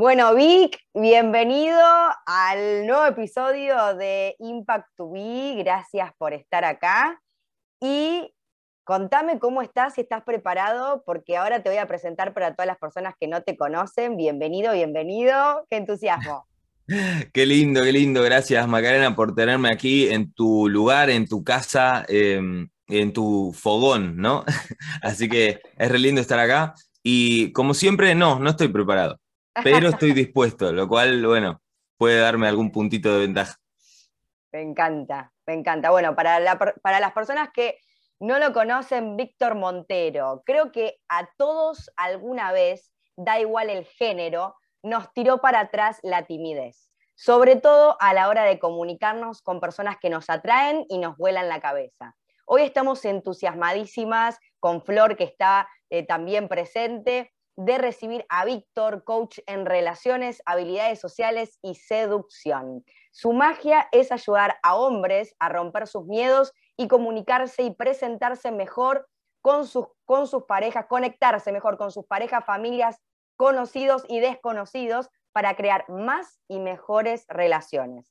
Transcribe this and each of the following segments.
Bueno, Vic, bienvenido al nuevo episodio de Impact to Be. Gracias por estar acá. Y contame cómo estás, si estás preparado, porque ahora te voy a presentar para todas las personas que no te conocen. Bienvenido, bienvenido. Qué entusiasmo. Qué lindo, qué lindo. Gracias, Macarena, por tenerme aquí en tu lugar, en tu casa, em, en tu fogón, ¿no? Así que es re lindo estar acá. Y como siempre, no, no estoy preparado pero estoy dispuesto, lo cual, bueno, puede darme algún puntito de ventaja. Me encanta, me encanta. Bueno, para, las personas que no lo conocen, Víctor Montero, creo que a todos alguna vez, da igual el género, nos tiró para atrás la timidez, sobre todo a la hora de comunicarnos con personas que nos atraen y nos vuelan la cabeza. Hoy estamos entusiasmadísimas con Flor, que está eh, también presente, de recibir a Víctor, coach en relaciones, habilidades sociales y seducción. Su magia es ayudar a hombres a romper sus miedos y comunicarse y presentarse mejor con sus, con sus parejas, conectarse mejor con sus parejas, familias, conocidos y desconocidos para crear más y mejores relaciones.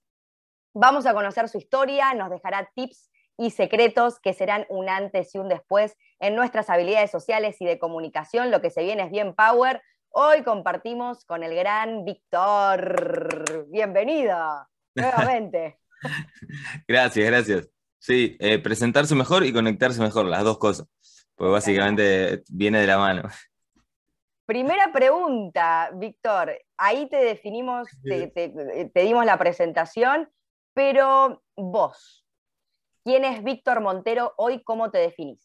Vamos a conocer su historia, nos dejará tips y secretos que serán un antes y un después en nuestras habilidades sociales y de comunicación. Lo que se viene es bien power. Hoy compartimos con el gran Víctor. Bienvenido nuevamente. gracias, gracias. Sí, eh, presentarse mejor y conectarse mejor, las dos cosas, pues básicamente viene de la mano. Primera pregunta, Víctor. Ahí te definimos, te dimos la presentación, pero vos, ¿Quién es Víctor Montero hoy? ¿Cómo te definís?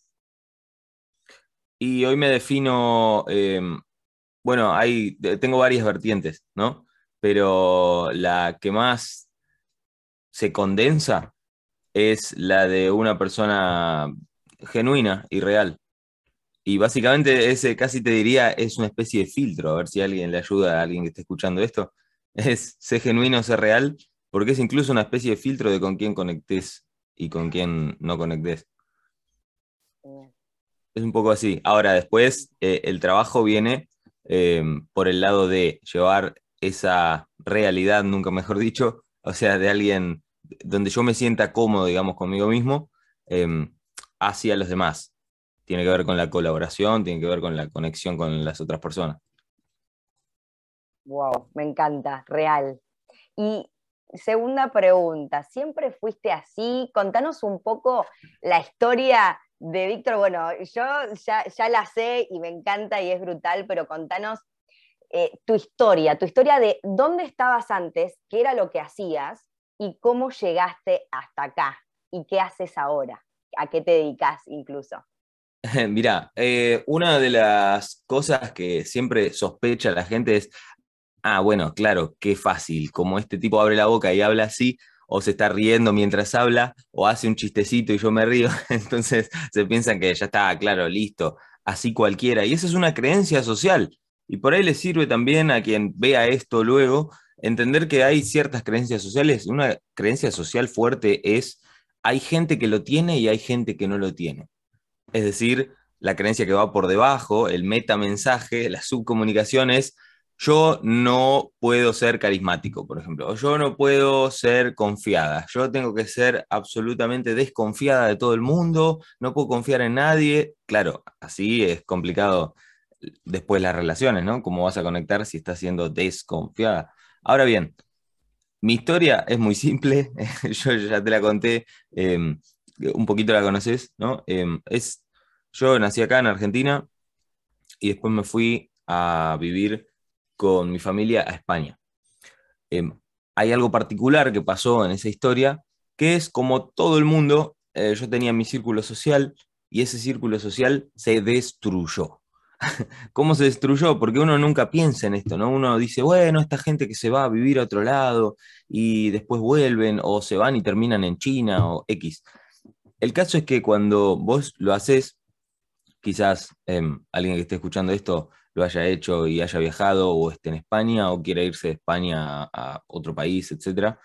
Y hoy me defino, em, bueno, hay, tengo varias vertientes, ¿no? Pero la que más se condensa es la de una persona genuina y real. Y básicamente ese casi te diría es una especie de filtro, a ver si alguien le ayuda a alguien que esté escuchando esto. Es ser genuino, ser real, porque es incluso una especie de filtro de con quién conectes y con quién no conectes. Es un poco así. Ahora, después, eh, el trabajo viene em, por el lado de llevar esa realidad, nunca mejor dicho, o sea, de alguien donde yo me sienta cómodo, digamos, conmigo mismo, em, hacia los demás. Tiene que ver con la colaboración, tiene que ver con la conexión con las otras personas. Wow, me encanta, real. Y segunda pregunta, ¿siempre fuiste así? Contanos un poco la historia de Víctor. Bueno, yo ya, la sé y me encanta y es brutal, pero contanos eh, tu historia, tu historia de dónde estabas antes, qué era lo que hacías y cómo llegaste hasta acá y qué haces ahora, a qué te dedicas incluso. Mira, eh, una de las cosas que siempre sospecha la gente es, ah, bueno, claro, qué fácil, como este tipo abre la boca y habla así, o se está riendo mientras habla, o hace un chistecito y yo me río, entonces se piensan que ya está, claro, listo, así cualquiera. Y esa es una creencia social. Y por ahí le sirve también a quien vea esto luego entender que hay ciertas creencias sociales. Una creencia social fuerte es, hay gente que lo tiene y hay gente que no lo tiene. Es decir, la creencia que va por debajo, el metamensaje, la subcomunicación es, yo no puedo ser carismático, por ejemplo, yo no puedo ser confiada, yo tengo que ser absolutamente desconfiada de todo el mundo, no puedo confiar en nadie. Claro, así es complicado después las relaciones, ¿no? ¿Cómo vas a conectar si estás siendo desconfiada? Ahora bien, mi historia es muy simple, yo ya te la conté, em, un poquito la conoces, ¿no? Em, es, yo nací acá en Argentina y después me fui a vivir con mi familia a España. Em, hay algo particular que pasó en esa historia, que es como todo el mundo, eh, yo tenía mi círculo social y ese círculo social se destruyó. cómo se destruyó, porque uno nunca piensa en esto, ¿no? Uno dice, bueno, esta gente que se va a vivir a otro lado y después vuelven o se van y terminan en China o X. El caso es que cuando vos lo haces, quizás em, alguien que esté escuchando esto lo haya hecho y haya viajado o esté en España o quiera irse de España a, otro país, etc.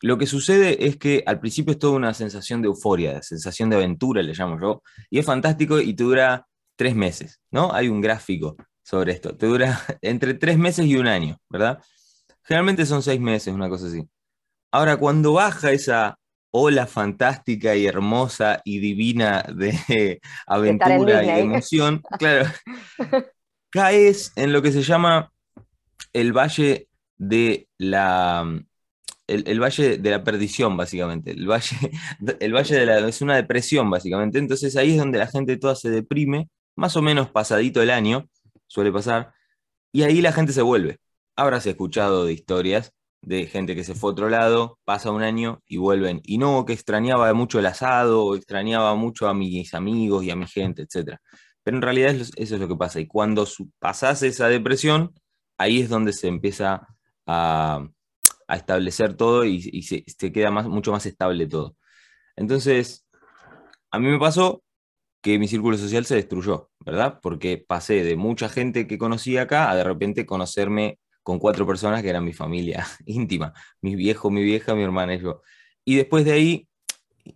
Lo que sucede es que al principio es toda una sensación de euforia, de sensación de aventura, le llamo yo, y es fantástico y te dura tres meses, ¿no? Hay un gráfico sobre esto, te dura entre tres meses y un año, ¿verdad? Generalmente son seis meses, una cosa así. Ahora, cuando baja esa ola fantástica y hermosa y divina de aventura y de emoción, claro, caes en lo que se llama el valle de la el, valle de la perdición, básicamente. El valle, el valle de la es una depresión, básicamente. Entonces ahí es donde la gente toda se deprime, más o menos pasadito el año, suele pasar, y ahí la gente se vuelve. Habrás escuchado de historias de gente que se fue a otro lado, pasa un año y vuelven. Y no, que extrañaba mucho el asado, extrañaba mucho a mis amigos y a mi gente, etc. Pero en realidad eso es lo que pasa. Y cuando pasas esa depresión, ahí es donde se empieza a, establecer todo y, se, queda mucho más estable todo. Entonces, a mí me pasó que mi círculo social se destruyó, ¿verdad? Porque pasé de mucha gente que conocía acá a de repente conocerme con cuatro personas que eran mi familia íntima, mi viejo, mi vieja, mi hermana y yo. Y después de ahí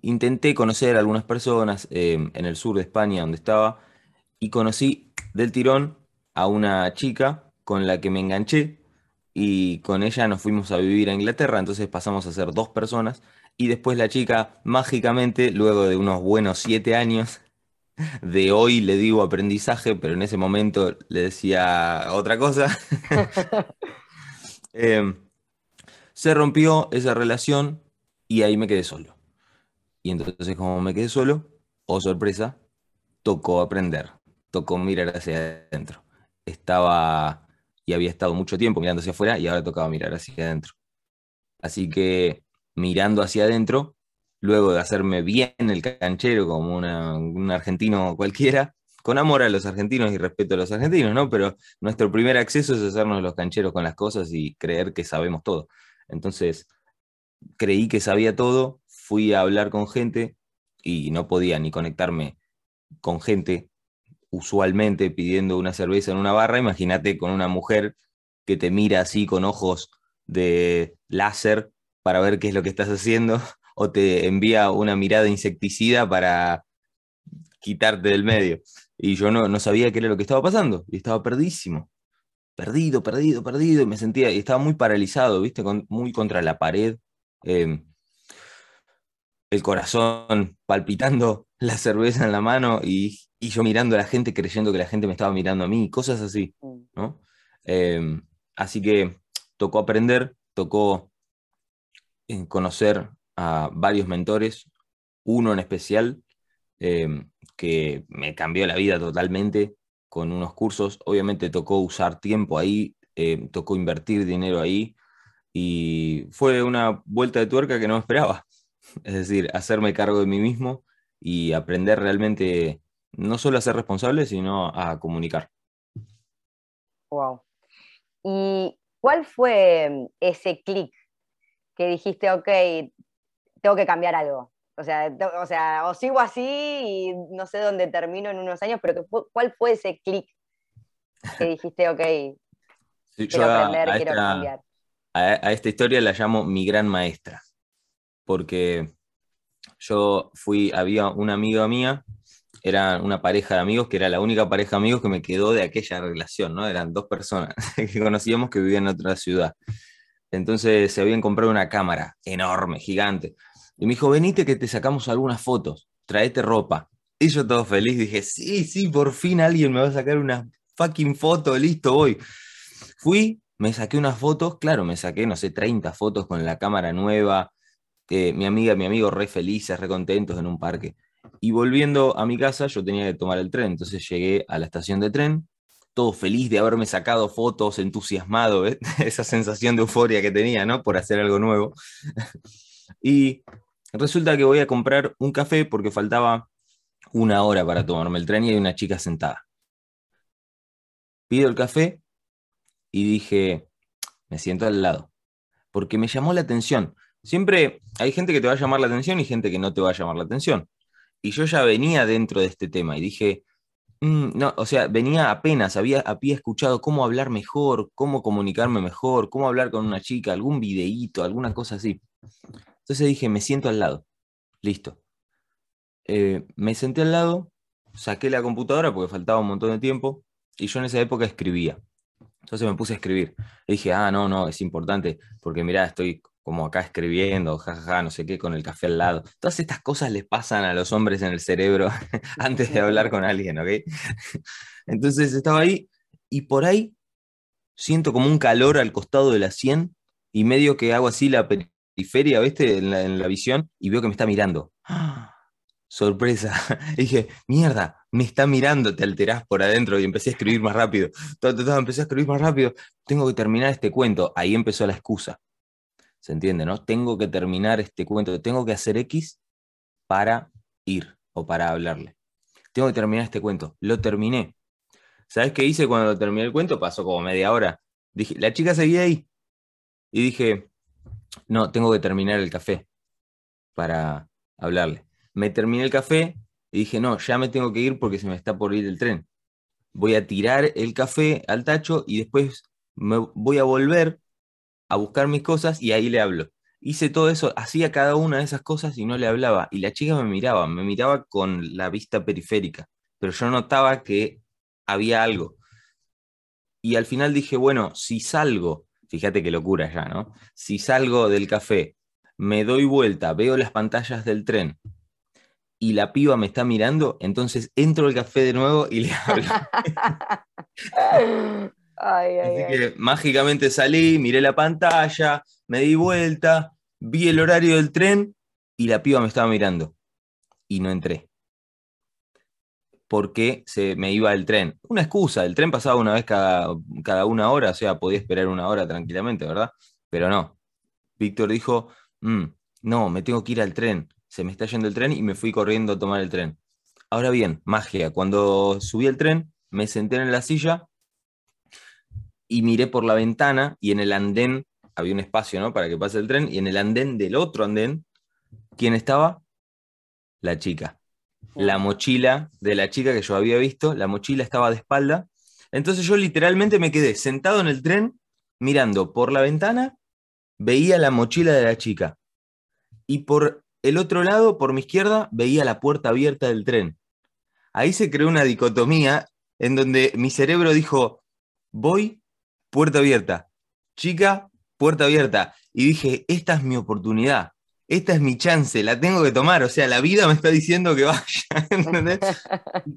intenté conocer a algunas personas eh, en el sur de España donde estaba y conocí del tirón a una chica con la que me enganché y con ella nos fuimos a vivir a Inglaterra, entonces pasamos a ser dos personas y después la chica mágicamente, luego de unos buenos siete años, de hoy le digo aprendizaje, pero en ese momento le decía otra cosa, em, se rompió esa relación y ahí me quedé solo. Y entonces como me quedé solo, oh sorpresa, tocó aprender tocó mirar hacia adentro. Estaba y había estado mucho tiempo mirando hacia afuera y ahora tocaba mirar hacia adentro. Así que mirando hacia adentro, luego de hacerme bien el canchero como un argentino cualquiera, con amor a los argentinos y respeto a los argentinos, ¿no? Pero nuestro primer acceso es hacernos los cancheros con las cosas y creer que sabemos todo. Entonces, creí que sabía todo, fui a hablar con gente y no podía ni conectarme con gente usualmente pidiendo una cerveza en una barra, imagínate con una mujer que te mira así con ojos de láser para ver qué es lo que estás haciendo, o te envía una mirada insecticida para quitarte del medio. Y yo no, no sabía qué era lo que estaba pasando, y estaba perdísimo. Perdido, perdido, perdido, y me sentía, y estaba muy paralizado, ¿viste? muy contra la pared. Em, el corazón palpitando, la cerveza en la mano y, yo mirando a la gente creyendo que la gente me estaba mirando a mí, cosas así, mm. ¿no? Em, así que tocó aprender, tocó eh, conocer a varios mentores, uno en especial em, que me cambió la vida totalmente con unos cursos, obviamente tocó usar tiempo ahí, em, tocó invertir dinero ahí y fue una vuelta de tuerca que no esperaba es decir, hacerme cargo de mí mismo y aprender realmente no solo a ser responsable, sino a comunicar. Wow. ¿Y cuál fue mm, ese clic que dijiste, ok, tengo que cambiar algo? O sea, o sea, o sigo así y no sé dónde termino en unos años, pero ¿cuál fue ese clic que dijiste, ok, quiero aprender, quiero cambiar? a esta historia la llamo mi gran maestra porque yo fui, había una amiga mía, era una pareja de amigos, que era la única pareja de amigos que me quedó de aquella relación, ¿no? Eran dos personas que conocíamos que vivían en otra ciudad. Entonces se habían comprado una cámara enorme, gigante. Y me dijo, venite que te sacamos algunas fotos, traete ropa. Y yo todo feliz dije, sí, sí, por fin alguien me va a sacar una fucking foto, listo, voy. Fui, me saqué unas fotos, claro, me saqué, no sé, 30 fotos con la cámara nueva, mi amiga, mi amigo re felices, re contentos en un parque. Y volviendo a mi casa, yo tenía que tomar el tren, entonces llegué a la estación de tren, todo feliz de haberme sacado fotos, entusiasmado, esa sensación de euforia que tenía, ¿no? Por hacer algo nuevo. y resulta que voy a comprar un café porque faltaba una hora para tomarme el tren y hay una chica sentada. pido el café y dije, me siento al lado, porque me llamó la atención. Siempre hay gente que te va a llamar la atención y gente que no te va a llamar la atención. Y yo ya venía dentro de este tema y dije, mm, no, o sea, venía apenas, había, había escuchado cómo hablar mejor, cómo comunicarme mejor, cómo hablar con una chica, algún videíto, alguna cosa así. Entonces dije, me siento al lado. Listo. Eh, me senté al lado, saqué la computadora porque faltaba un montón de tiempo y yo en esa época escribía. Entonces me puse a escribir. Y dije, ah, no, no, es importante porque mirá, estoy como acá escribiendo, jajaja, no sé qué, con el café al lado. Todas estas cosas les pasan a los hombres en el cerebro antes de hablar con alguien, ¿ok? Entonces estaba ahí y por ahí siento como un calor al costado de la sien y medio que hago así la periferia, ¿viste? En la, en la visión y veo que me está mirando. ¡Ah! sorpresa. Y dije, mierda, me está mirando, te alterás por adentro y empecé a escribir más rápido. empecé a escribir más rápido. Tengo que terminar este cuento. Ahí empezó la excusa. ¿Se entiende, no? Tengo que terminar este cuento. Tengo que hacer X para ir o para hablarle. Tengo que terminar este cuento. Lo terminé. ¿Sabes qué hice cuando terminé el cuento? Pasó como media hora. Dije, la chica seguía ahí. Y dije, no, tengo que terminar el café para hablarle me terminé el café y dije, no, ya me tengo que ir porque se me está por ir el tren. Voy a tirar el café al tacho y después me voy a volver a buscar mis cosas y ahí le hablo. Hice todo eso, hacía cada una de esas cosas y no le hablaba. Y la chica me miraba, me miraba con la vista periférica, pero yo notaba que había algo. Y al final dije, bueno, si salgo, fíjate qué locura ya, ¿no? Si salgo del café, me doy vuelta, veo las pantallas del tren y la piba me está mirando, entonces entro al café de nuevo y le hablo. Así que mágicamente salí, miré la pantalla, me di vuelta, vi el horario del tren y la piba me estaba mirando. Y no entré. Porque se me iba el tren. Una excusa, el tren pasaba una vez cada, cada una hora, o sea, podía esperar una hora tranquilamente, ¿verdad? Pero no. Víctor dijo, mm, no, me tengo que ir al tren se me está yendo el tren y me fui corriendo a tomar el tren. Ahora bien, magia, cuando subí el tren, me senté en la silla y miré por la ventana y en el andén había un espacio, ¿no? Para que pase el tren y en el andén del otro andén, ¿quién estaba? La chica. La mochila de la chica que yo había visto, la mochila estaba de espalda. Entonces yo literalmente me quedé sentado en el tren, mirando por la ventana, veía la mochila de la chica. Y por el otro lado, por mi izquierda, veía la puerta abierta del tren. Ahí se creó una dicotomía en donde mi cerebro dijo, voy, puerta abierta, chica, puerta abierta. Y dije, esta es mi oportunidad, esta es mi chance, la tengo que tomar. O sea, la vida me está diciendo que vaya.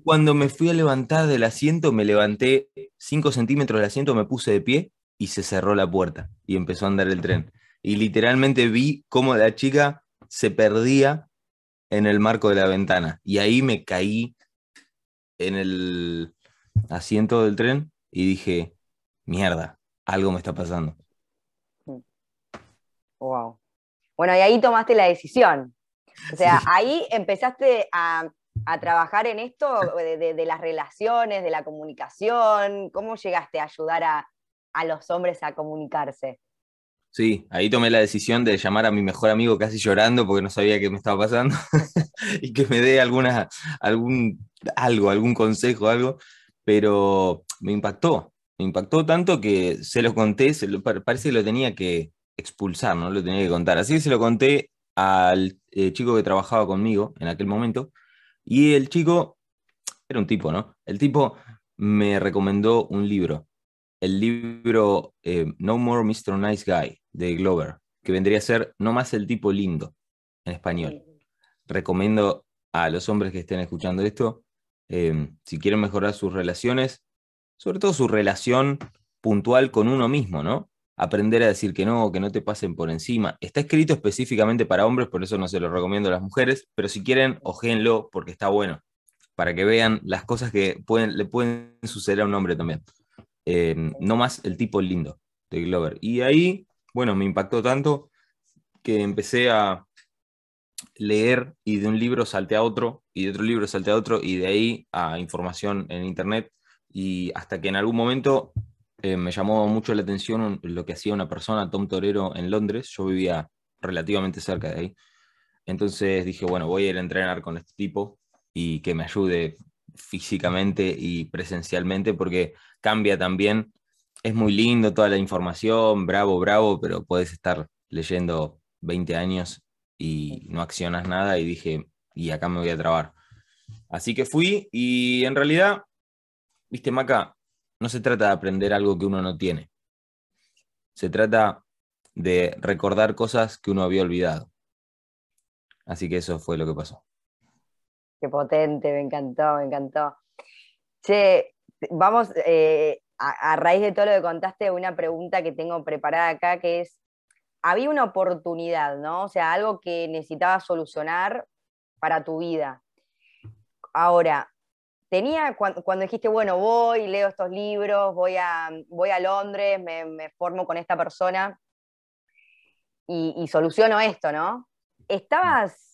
Cuando me fui a levantar del asiento, me levanté 5 centímetros del asiento, me puse de pie y se cerró la puerta y empezó a andar el tren. Y literalmente vi cómo la chica se perdía en el marco de la ventana. Y ahí me caí en el asiento del tren y dije, mierda, algo me está pasando. Wow. Bueno, y ahí tomaste la decisión. O sea, ahí empezaste a, trabajar en esto de, las relaciones, de la comunicación. ¿Cómo llegaste a ayudar a, a los hombres a comunicarse? Sí, ahí tomé la decisión de llamar a mi mejor amigo casi llorando porque no sabía qué me estaba pasando y que me dé alguna, algún, algo, algún consejo, algo, pero me impactó, me impactó tanto que se lo conté, se lo, parece que lo tenía que expulsar, no lo tenía que contar. Así que se lo conté al eh, chico que trabajaba conmigo en aquel momento y el chico, era un tipo, ¿no? El tipo me recomendó un libro el libro eh, No More Mr. Nice Guy de Glover, que vendría a ser No más el tipo lindo en español. Recomiendo a los hombres que estén escuchando esto, em, si quieren mejorar sus relaciones, sobre todo su relación puntual con uno mismo, ¿no? Aprender a decir que no, que no te pasen por encima. Está escrito específicamente para hombres, por eso no se lo recomiendo a las mujeres, pero si quieren, ojéenlo porque está bueno, para que vean las cosas que pueden, le pueden suceder a un hombre también. Eh, no más el tipo lindo de Glover. Y ahí, bueno, me impactó tanto que empecé a leer y de un libro salté a otro y de otro libro salté a otro y de ahí a información en internet Y hasta que en algún momento eh, me llamó mucho la atención lo que hacía una persona, Tom Torero, en Londres. Yo vivía relativamente cerca de ahí. Entonces dije, bueno, voy a ir a entrenar con este tipo y que me ayude físicamente y presencialmente porque cambia también. Es muy lindo toda la información, bravo, bravo, pero puedes estar leyendo 20 años y no accionas nada y dije, y acá me voy a trabar. Así que fui y en realidad, viste, Maca, no se trata de aprender algo que uno no tiene. Se trata de recordar cosas que uno había olvidado. Así que eso fue lo que pasó. Qué potente, me encantó, me encantó. Che, vamos, eh, a, raíz de todo lo que contaste, una pregunta que tengo preparada acá, que es, había una oportunidad, ¿no? O sea, algo que necesitabas solucionar para tu vida. Ahora, tenía, cuando, dijiste, bueno, voy, leo estos libros, voy a, voy a Londres, me, formo con esta persona y, y soluciono esto, ¿no? ¿Estabas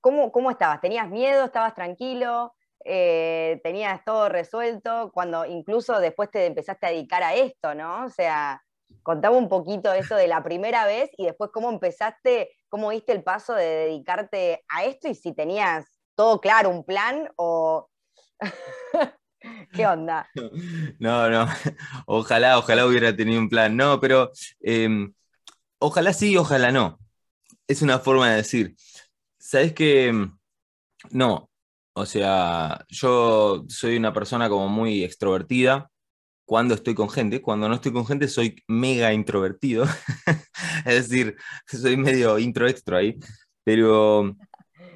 ¿Cómo, estabas? ¿Tenías miedo? ¿Estabas tranquilo? Eh, ¿Tenías todo resuelto? Cuando incluso después te empezaste a dedicar a esto, ¿no? O sea, contame un poquito eso de la primera vez y después cómo empezaste, cómo diste el paso de dedicarte a esto y si tenías todo claro, un plan o... ¿Qué onda? No, no, ojalá, ojalá hubiera tenido un plan. No, pero em, ojalá sí, ojalá no. Es una forma de decir. Sabes que mm, no, o sea, yo soy una persona como muy extrovertida cuando estoy con gente, cuando no estoy con gente soy mega introvertido, es decir, soy medio intro extra ahí, pero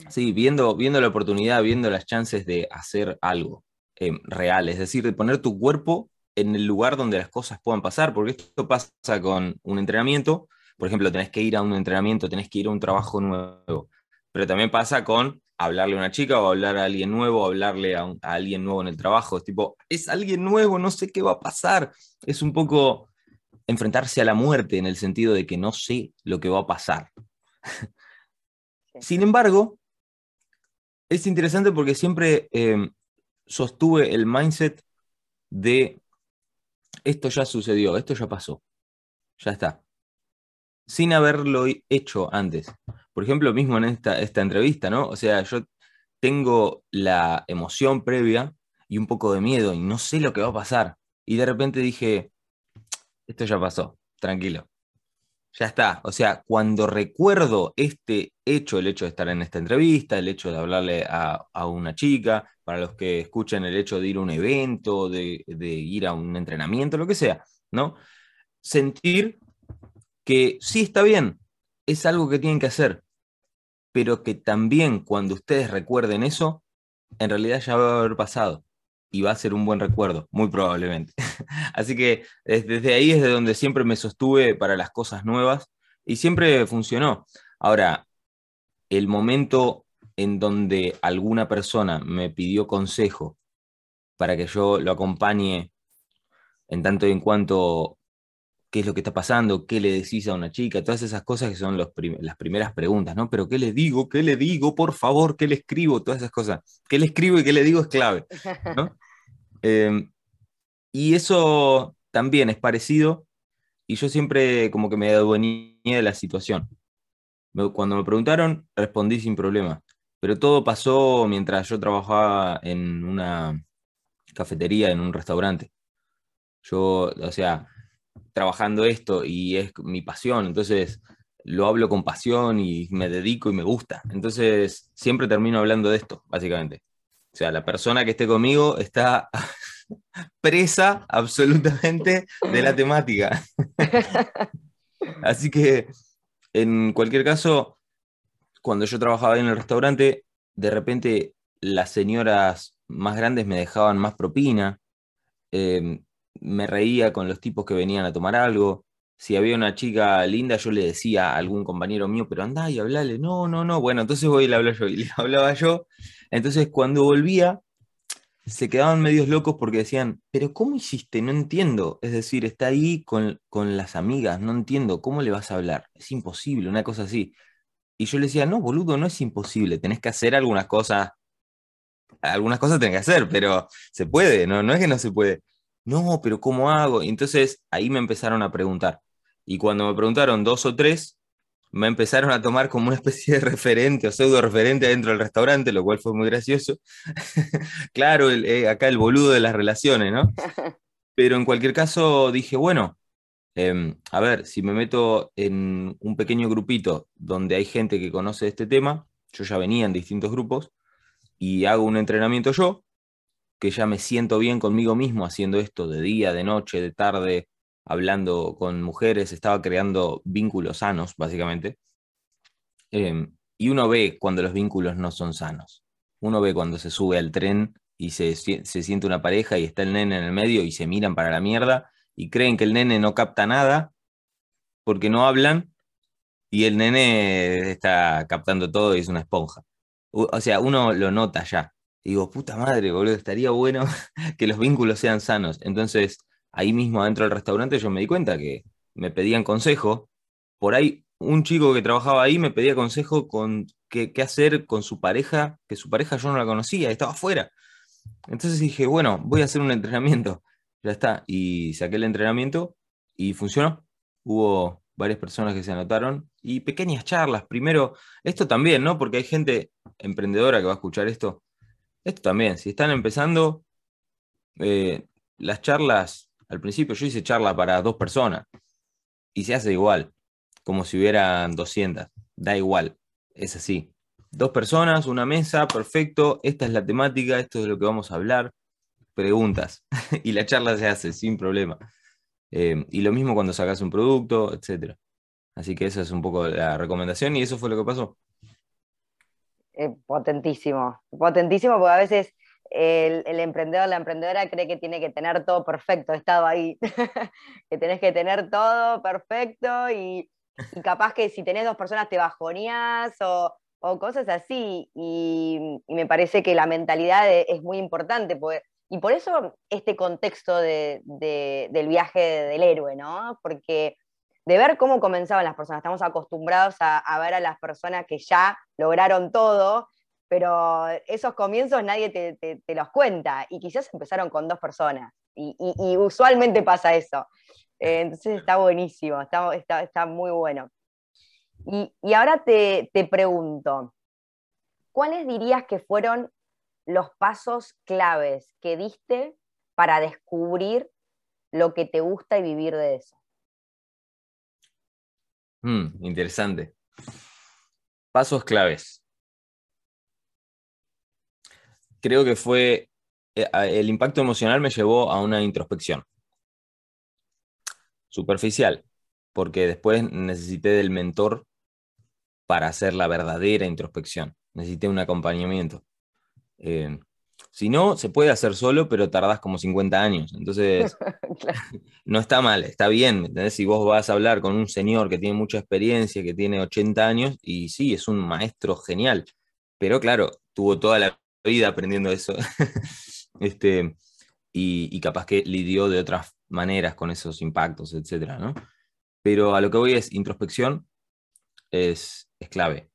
sí, viendo, viendo la oportunidad, viendo las chances de hacer algo eh, real, es decir, de poner tu cuerpo en el lugar donde las cosas puedan pasar, porque esto pasa con un entrenamiento, por ejemplo, tenés que ir a un entrenamiento, tenés que ir a un trabajo nuevo, pero también pasa con hablarle a una chica o hablar a alguien nuevo, o hablarle a, alguien nuevo en el trabajo. Es tipo, es alguien nuevo, no sé qué va a pasar. Es un poco enfrentarse a la muerte en el sentido de que no sé lo que va a pasar. Sin embargo, es interesante porque siempre em, sostuve el mindset de esto ya sucedió, esto ya pasó, ya está, sin haberlo hecho antes por ejemplo, mismo en esta, esta entrevista, ¿no? O sea, yo tengo la emoción previa y un poco de miedo y no sé lo que va a pasar. Y de repente dije, esto ya pasó, tranquilo. Ya está. O sea, cuando recuerdo este hecho, el hecho de estar en esta entrevista, el hecho de hablarle a, una chica, para los que escuchan el hecho de ir a un evento, de, de ir a un entrenamiento, lo que sea, ¿no? Sentir que sí está bien, es algo que tienen que hacer, pero que también cuando ustedes recuerden eso, en realidad ya va a haber pasado y va a ser un buen recuerdo, muy probablemente. Así que desde ahí es de donde siempre me sostuve para las cosas nuevas y siempre funcionó. Ahora, el momento en donde alguna persona me pidió consejo para que yo lo acompañe en tanto y en cuanto qué es lo que está pasando, qué le decís a una chica, todas esas cosas que son las primeras preguntas, ¿no? Pero ¿qué le digo? ¿Qué le digo? Por favor, ¿qué le escribo? Todas esas cosas. ¿Qué le escribo y qué le digo es clave, ¿no? Em, y eso también es parecido y yo siempre como que me adueñé de la situación. Cuando me preguntaron, respondí sin problema. Pero todo pasó mientras yo trabajaba en una cafetería, en un restaurante. Yo, o sea, trabajando esto y es mi pasión, entonces lo hablo con pasión y me dedico y me gusta. Entonces siempre termino hablando de esto, básicamente. O sea, la persona que esté conmigo está presa absolutamente de la temática. Así que, en cualquier caso, cuando yo trabajaba en el restaurante, de repente las señoras más grandes me dejaban más propina. Eh, me reía con los tipos que venían a tomar algo. Si había una chica linda, yo le decía a algún compañero mío, pero anda y hablale. No, no, no. Bueno, entonces voy y le hablo yo. Y le hablaba yo. Entonces, cuando volvía, se quedaban medios locos porque decían, pero ¿cómo hiciste? No entiendo. Es decir, está ahí con, con las amigas, no entiendo. ¿Cómo le vas a hablar? Es imposible, una cosa así. Y yo le decía, no, boludo, no es imposible. Tenés que hacer algunas cosas algunas cosas tenés que hacer, pero se puede, ¿no? No es que no se puede. No, pero ¿cómo hago? entonces ahí me empezaron a preguntar. Y cuando me preguntaron dos o tres, me empezaron a tomar como una especie de referente o pseudo referente dentro del restaurante, lo cual fue muy gracioso. claro, eh, acá el boludo de las relaciones, ¿no? Pero en cualquier caso dije, bueno, em, a ver, si me meto en un pequeño grupito donde hay gente que conoce este tema, yo ya venía en distintos grupos, y hago un entrenamiento yo, que ya me siento bien conmigo mismo haciendo esto de día, de noche, de tarde, hablando con mujeres, estaba creando vínculos sanos, básicamente. Em, y uno ve cuando los vínculos no son sanos. Uno ve cuando se sube al tren y se, se siente una pareja y está el nene en el medio y se miran para la mierda y creen que el nene no capta nada porque no hablan y el nene está captando todo y es una esponja. O sea, uno lo nota ya. digo, puta madre, boludo, estaría bueno que los vínculos sean sanos. Entonces, ahí mismo adentro del restaurante yo me di cuenta que me pedían consejo. Por ahí un chico que trabajaba ahí me pedía consejo con qué, hacer con su pareja, que su pareja yo no la conocía, estaba afuera. Entonces dije, bueno, voy a hacer un entrenamiento. Ya está. Y saqué el entrenamiento y funcionó. Hubo varias personas que se anotaron y pequeñas charlas. Primero, esto también, ¿no? Porque hay gente emprendedora que va a escuchar esto. Esto también, si están empezando, eh, las charlas al principio yo hice charla para dos personas y se hace igual, como si hubieran 200. Da igual, es así. Dos personas, una mesa, perfecto. Esta es la temática, esto es lo que vamos a hablar. Preguntas. y la charla se hace sin problema. Eh, y lo mismo cuando sacas un producto, etc. Así que esa es un poco la recomendación y eso fue lo que pasó. Eh, potentísimo, potentísimo porque a veces el, emprendedor, la emprendedora cree que tiene que tener todo perfecto, he estado ahí, que tenés que tener todo perfecto y, capaz que si tenés dos personas te bajoneás o, cosas así. Y, me parece que la mentalidad e, es, muy importante. y por eso este contexto del viaje del héroe, ¿no? Porque de ver cómo comenzaban las personas, estamos acostumbrados a ver a las personas que ya lograron todo pero esos comienzos nadie te, los cuenta y quizás empezaron con dos personas y, usualmente pasa eso. Eh, entonces está buenísimo, está, muy bueno. Y, ahora te, te pregunto, ¿cuáles dirías que fueron los pasos claves que diste para descubrir lo que te gusta y vivir de eso? Mm, interesante. Pasos claves creo que fue, eh, el impacto emocional me llevó a una introspección superficial, porque después necesité del mentor para hacer la verdadera introspección. Necesité un acompañamiento. Eh, si no, se puede hacer solo, pero tardás como 50 años. Entonces, no está mal, está bien. Si vos vas a hablar con un señor que tiene mucha experiencia, que tiene 80 años, y sí, es un maestro genial, pero claro, tuvo toda la vida aprendiendo eso. este, y, capaz que lidió de otras maneras con esos impactos, etc. ¿no? Pero a lo que voy es, introspección es, es clave.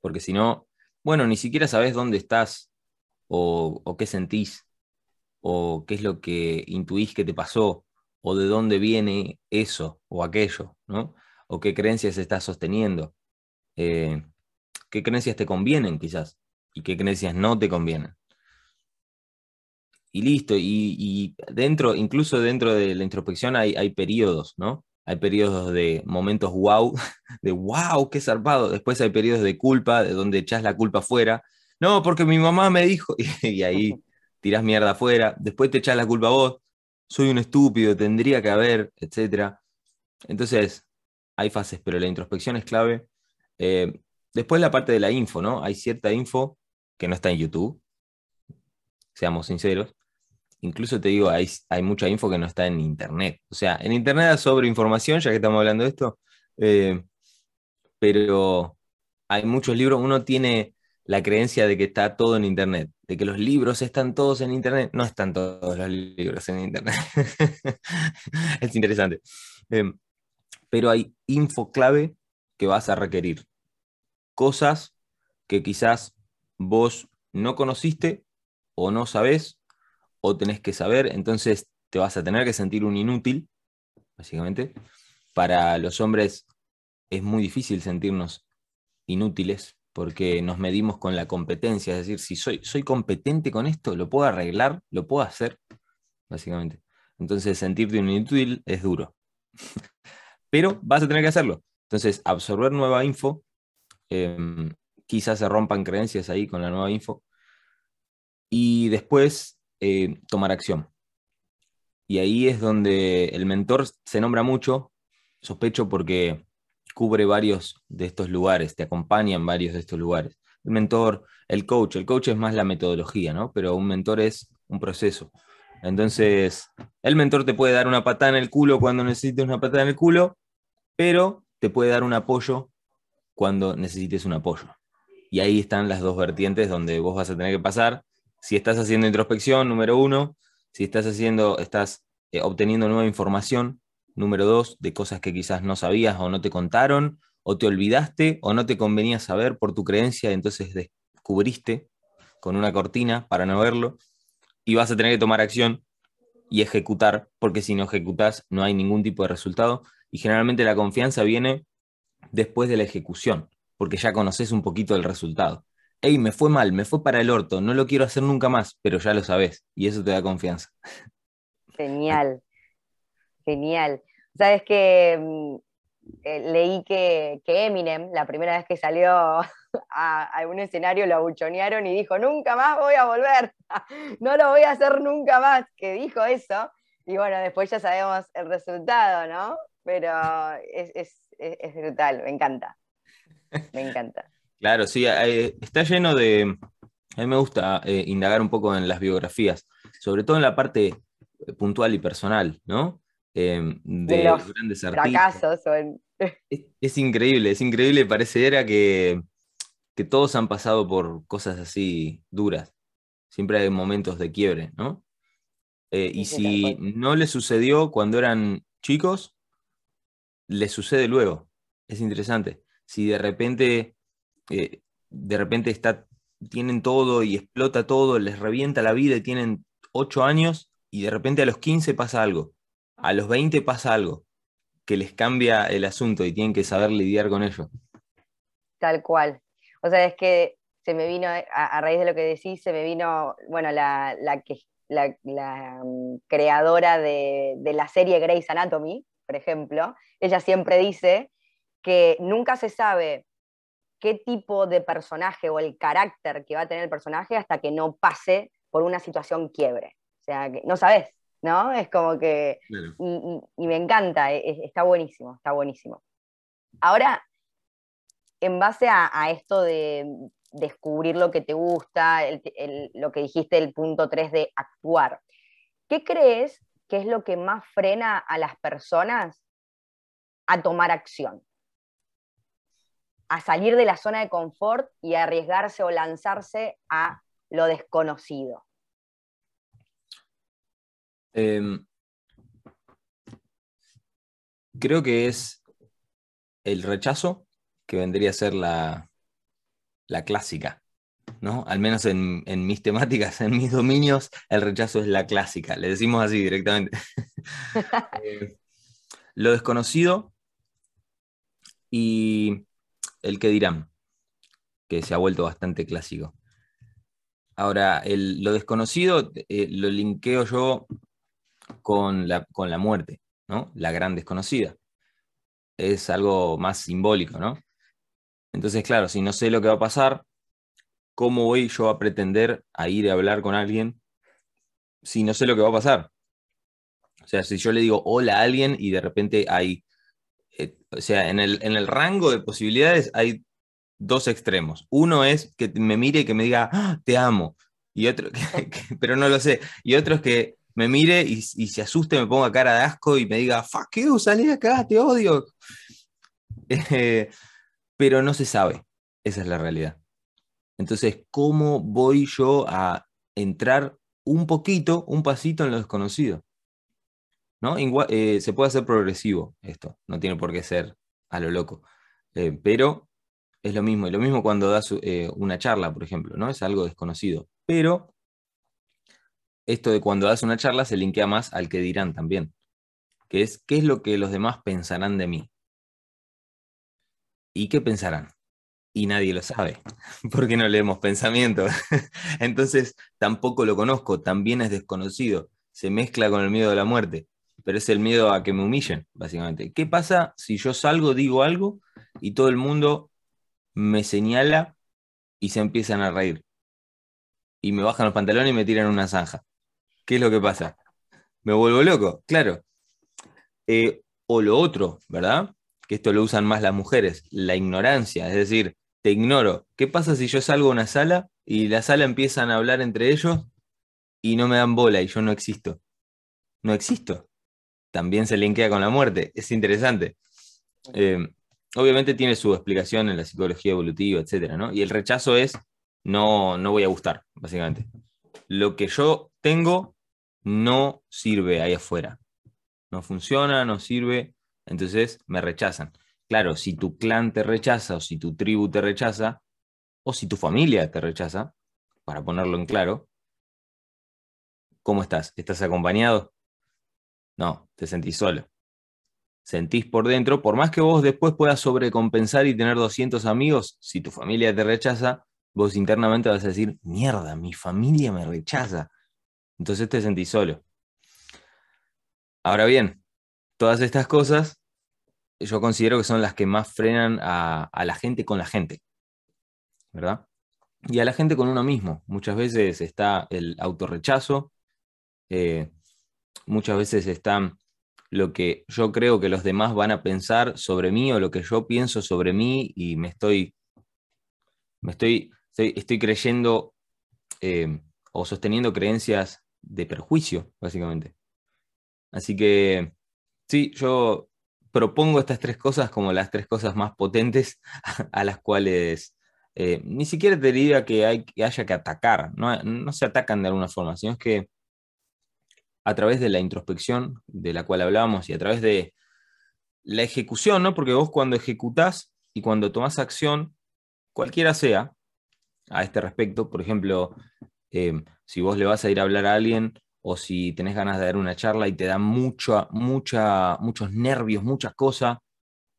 Porque si no, bueno, ni siquiera sabes dónde estás o, o, qué sentís o qué es lo que intuís que te pasó o de dónde viene eso o aquello, ¿no? O qué creencias estás sosteniendo. Eh, ¿Qué creencias te convienen quizás? Y qué creencias no te convienen. Y listo, y, dentro, incluso dentro de la introspección hay, hay periodos, ¿no? Hay periodos de momentos wow, de wow, qué zarpado. Después hay periodos de culpa, de donde echas la culpa afuera. No, porque mi mamá me dijo, y ahí tirás mierda afuera. Después te echas la culpa a vos. Soy un estúpido, tendría que haber, etc. Entonces, hay fases, pero la introspección es clave. Eh, después la parte de la info, ¿no? Hay cierta info que no está en YouTube, seamos sinceros. Incluso te digo, hay, hay mucha info que no está en Internet. O sea, en Internet hay sobre información, ya que estamos hablando de esto, eh, pero hay muchos libros, uno tiene la creencia de que está todo en Internet, de que los libros están todos en Internet. No están todos los libros en Internet. es interesante. Eh, pero hay info clave que vas a requerir. Cosas que quizás vos no conociste o no sabes o tenés que saber, entonces te vas a tener que sentir un inútil, básicamente. Para los hombres es muy difícil sentirnos inútiles porque nos medimos con la competencia, es decir, si soy, soy competente con esto, lo puedo arreglar, lo puedo hacer, básicamente. Entonces sentirte un inútil es duro. Pero vas a tener que hacerlo. Entonces, absorber nueva info, em, quizás se rompan creencias ahí con la nueva info, y después eh, tomar acción. Y ahí es donde el mentor se nombra mucho, sospecho porque cubre varios de estos lugares, te acompaña en varios de estos lugares. El mentor, el coach, el coach es más la metodología, ¿no? Pero un mentor es un proceso. Entonces, el mentor te puede dar una patada en el culo cuando necesites una patada en el culo, pero te puede dar un apoyo cuando necesites un apoyo. Y ahí están las dos vertientes donde vos vas a tener que pasar. Si estás haciendo introspección, número uno, si estás haciendo, estás eh, obteniendo nueva información, número dos, de cosas que quizás no sabías o no te contaron, o te olvidaste o no te convenía saber por tu creencia, entonces descubriste con una cortina para no verlo, y vas a tener que tomar acción y ejecutar, porque si no ejecutas no hay ningún tipo de resultado, y generalmente la confianza viene después de la ejecución, porque ya conoces un poquito el resultado. Hey, me fue mal, me fue para el orto, no lo quiero hacer nunca más, pero ya lo sabes, y eso te da confianza. Genial, genial. Sabes que mm, eh, leí que, Eminem, la primera vez que salió a, algún escenario, lo abuchonearon y dijo, nunca más voy a volver, no lo voy a hacer nunca más, que dijo eso. Y bueno, después ya sabemos el resultado, ¿no? Pero es, brutal, me encanta. Me encanta. Claro, sí, está lleno de... A mí me gusta eh, indagar un poco en las biografías, sobre todo en la parte puntual y personal, ¿no? Em, de, grandes artistas. Es, increíble, es increíble, pareciera que, que todos han pasado por cosas así duras. Siempre hay momentos de quiebre, ¿no? Eh, y si no les sucedió cuando eran chicos, les sucede luego. Es interesante. Si de repente, eh, de repente está, tienen todo y explota todo, les revienta la vida y tienen 8 años y de repente a los 15 pasa algo a los 20 pasa algo que les cambia el asunto y tienen que saber lidiar con ello. Tal cual. O sea, es que se me vino, a, raíz de lo que decís, se me vino, bueno, la, que, la, mm, creadora de, de, la serie Grey's Anatomy, por ejemplo, ella siempre dice que nunca se sabe qué tipo de personaje o el carácter que va a tener el personaje hasta que no pase por una situación quiebre. O sea, que no sabes, ¿no? Es como que, y, me encanta, e, está buenísimo, está buenísimo. Ahora, en base a, esto de descubrir lo que te gusta, lo que dijiste, el punto 3 de actuar, ¿qué crees que es lo que más frena a las personas a tomar acción? A salir de la zona de confort y a arriesgarse o lanzarse a lo desconocido. Em, creo que es el rechazo que vendría a ser la, clásica, ¿no? Al menos en, mis temáticas, en mis dominios, el rechazo es la clásica, le decimos así directamente. Eh, lo desconocido y el que dirán, que se ha vuelto bastante clásico. Ahora, lo desconocido eh, lo linkeo yo con la, con la muerte, ¿no? La gran desconocida. Es algo más simbólico, ¿no? Entonces, claro, si no sé lo que va a pasar, ¿cómo voy yo a pretender a ir a hablar con alguien si no sé lo que va a pasar? O sea, si yo le digo hola a alguien y de repente hay, o sea, en el, en el, rango de posibilidades hay dos extremos. Uno es que me mire y que me diga, ¡Ah, te amo, y otro, pero no lo sé, y otro es que me mire y, se asuste, me ponga cara de asco y me diga, fuck you, salí de acá, te odio. Eh, pero no se sabe, esa es la realidad. Entonces, ¿cómo voy yo a entrar un poquito, un pasito en lo desconocido? ¿No? Eh, se puede hacer progresivo esto, no tiene por qué ser a lo loco. Eh, pero es lo mismo. Y lo mismo cuando das eh, una charla, por ejemplo, ¿no? Es algo desconocido. Pero esto de cuando das una charla se linkea más al que dirán también, que es qué es lo que los demás pensarán de mí. ¿Y qué pensarán? Y nadie lo sabe, porque no leemos pensamiento. Entonces tampoco lo conozco, también es desconocido, se mezcla con el miedo a la muerte, pero es el miedo a que me humillen, básicamente. ¿Qué pasa si yo salgo, digo algo y todo el mundo me señala y se empiezan a reír? Y me bajan los pantalones y me tiran una zanja. ¿Qué es lo que pasa? Me vuelvo loco, claro. Eh, o lo otro, ¿verdad? Que esto lo usan más las mujeres, la ignorancia, es decir, te ignoro. ¿Qué pasa si yo salgo a una sala y la sala empiezan a hablar entre ellos y no me dan bola y yo no existo? No existo. También se linkea con la muerte. Es interesante. Eh, obviamente tiene su explicación en la psicología evolutiva, etcétera, ¿no? Y el rechazo es no, no voy a gustar, básicamente. Lo que yo tengo no sirve ahí afuera. No funciona, no sirve, entonces me rechazan. Claro, si tu clan te rechaza o si tu tribu te rechaza o si tu familia te rechaza, para ponerlo en claro, ¿cómo estás? ¿Estás acompañado? No, te sentís solo. Sentís por dentro, por más que vos después puedas sobrecompensar y tener 200 amigos, si tu familia te rechaza, vos internamente vas a decir, mierda, mi familia me rechaza. Entonces te sentís solo. Ahora bien, todas estas cosas yo considero que son las que más frenan a, la gente con la gente, ¿verdad? Y a la gente con uno mismo. Muchas veces está el autorrechazo, eh, muchas veces está lo que yo creo que los demás van a pensar sobre mí o lo que yo pienso sobre mí y me estoy, me estoy, estoy, creyendo eh, o sosteniendo creencias de perjuicio, básicamente. Así que sí, yo propongo estas tres cosas como las tres cosas más potentes a las cuales eh, ni siquiera te diría que, hay, que haya que atacar, no, no se atacan de alguna forma, sino que a través de la introspección de la cual hablábamos y a través de la ejecución, ¿no? Porque vos cuando ejecutás y cuando tomás acción, cualquiera sea, a este respecto, por ejemplo, eh, si vos le vas a ir a hablar a alguien o si tenés ganas de dar una charla y te da mucha, mucha, muchos nervios, muchas cosas,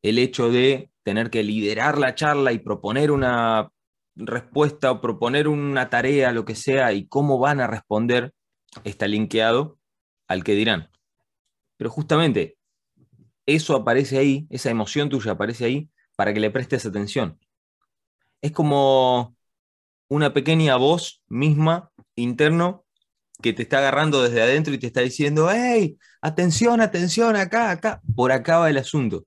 el hecho de tener que liderar la charla y proponer una respuesta o proponer una tarea, lo que sea, y cómo van a responder, está linkeado al que dirán. Pero justamente eso aparece ahí, esa emoción tuya aparece ahí para que le prestes atención. Es como una pequeña voz misma interno que te está agarrando desde adentro y te está diciendo, hey, atención, atención, acá, acá, por acá va el asunto.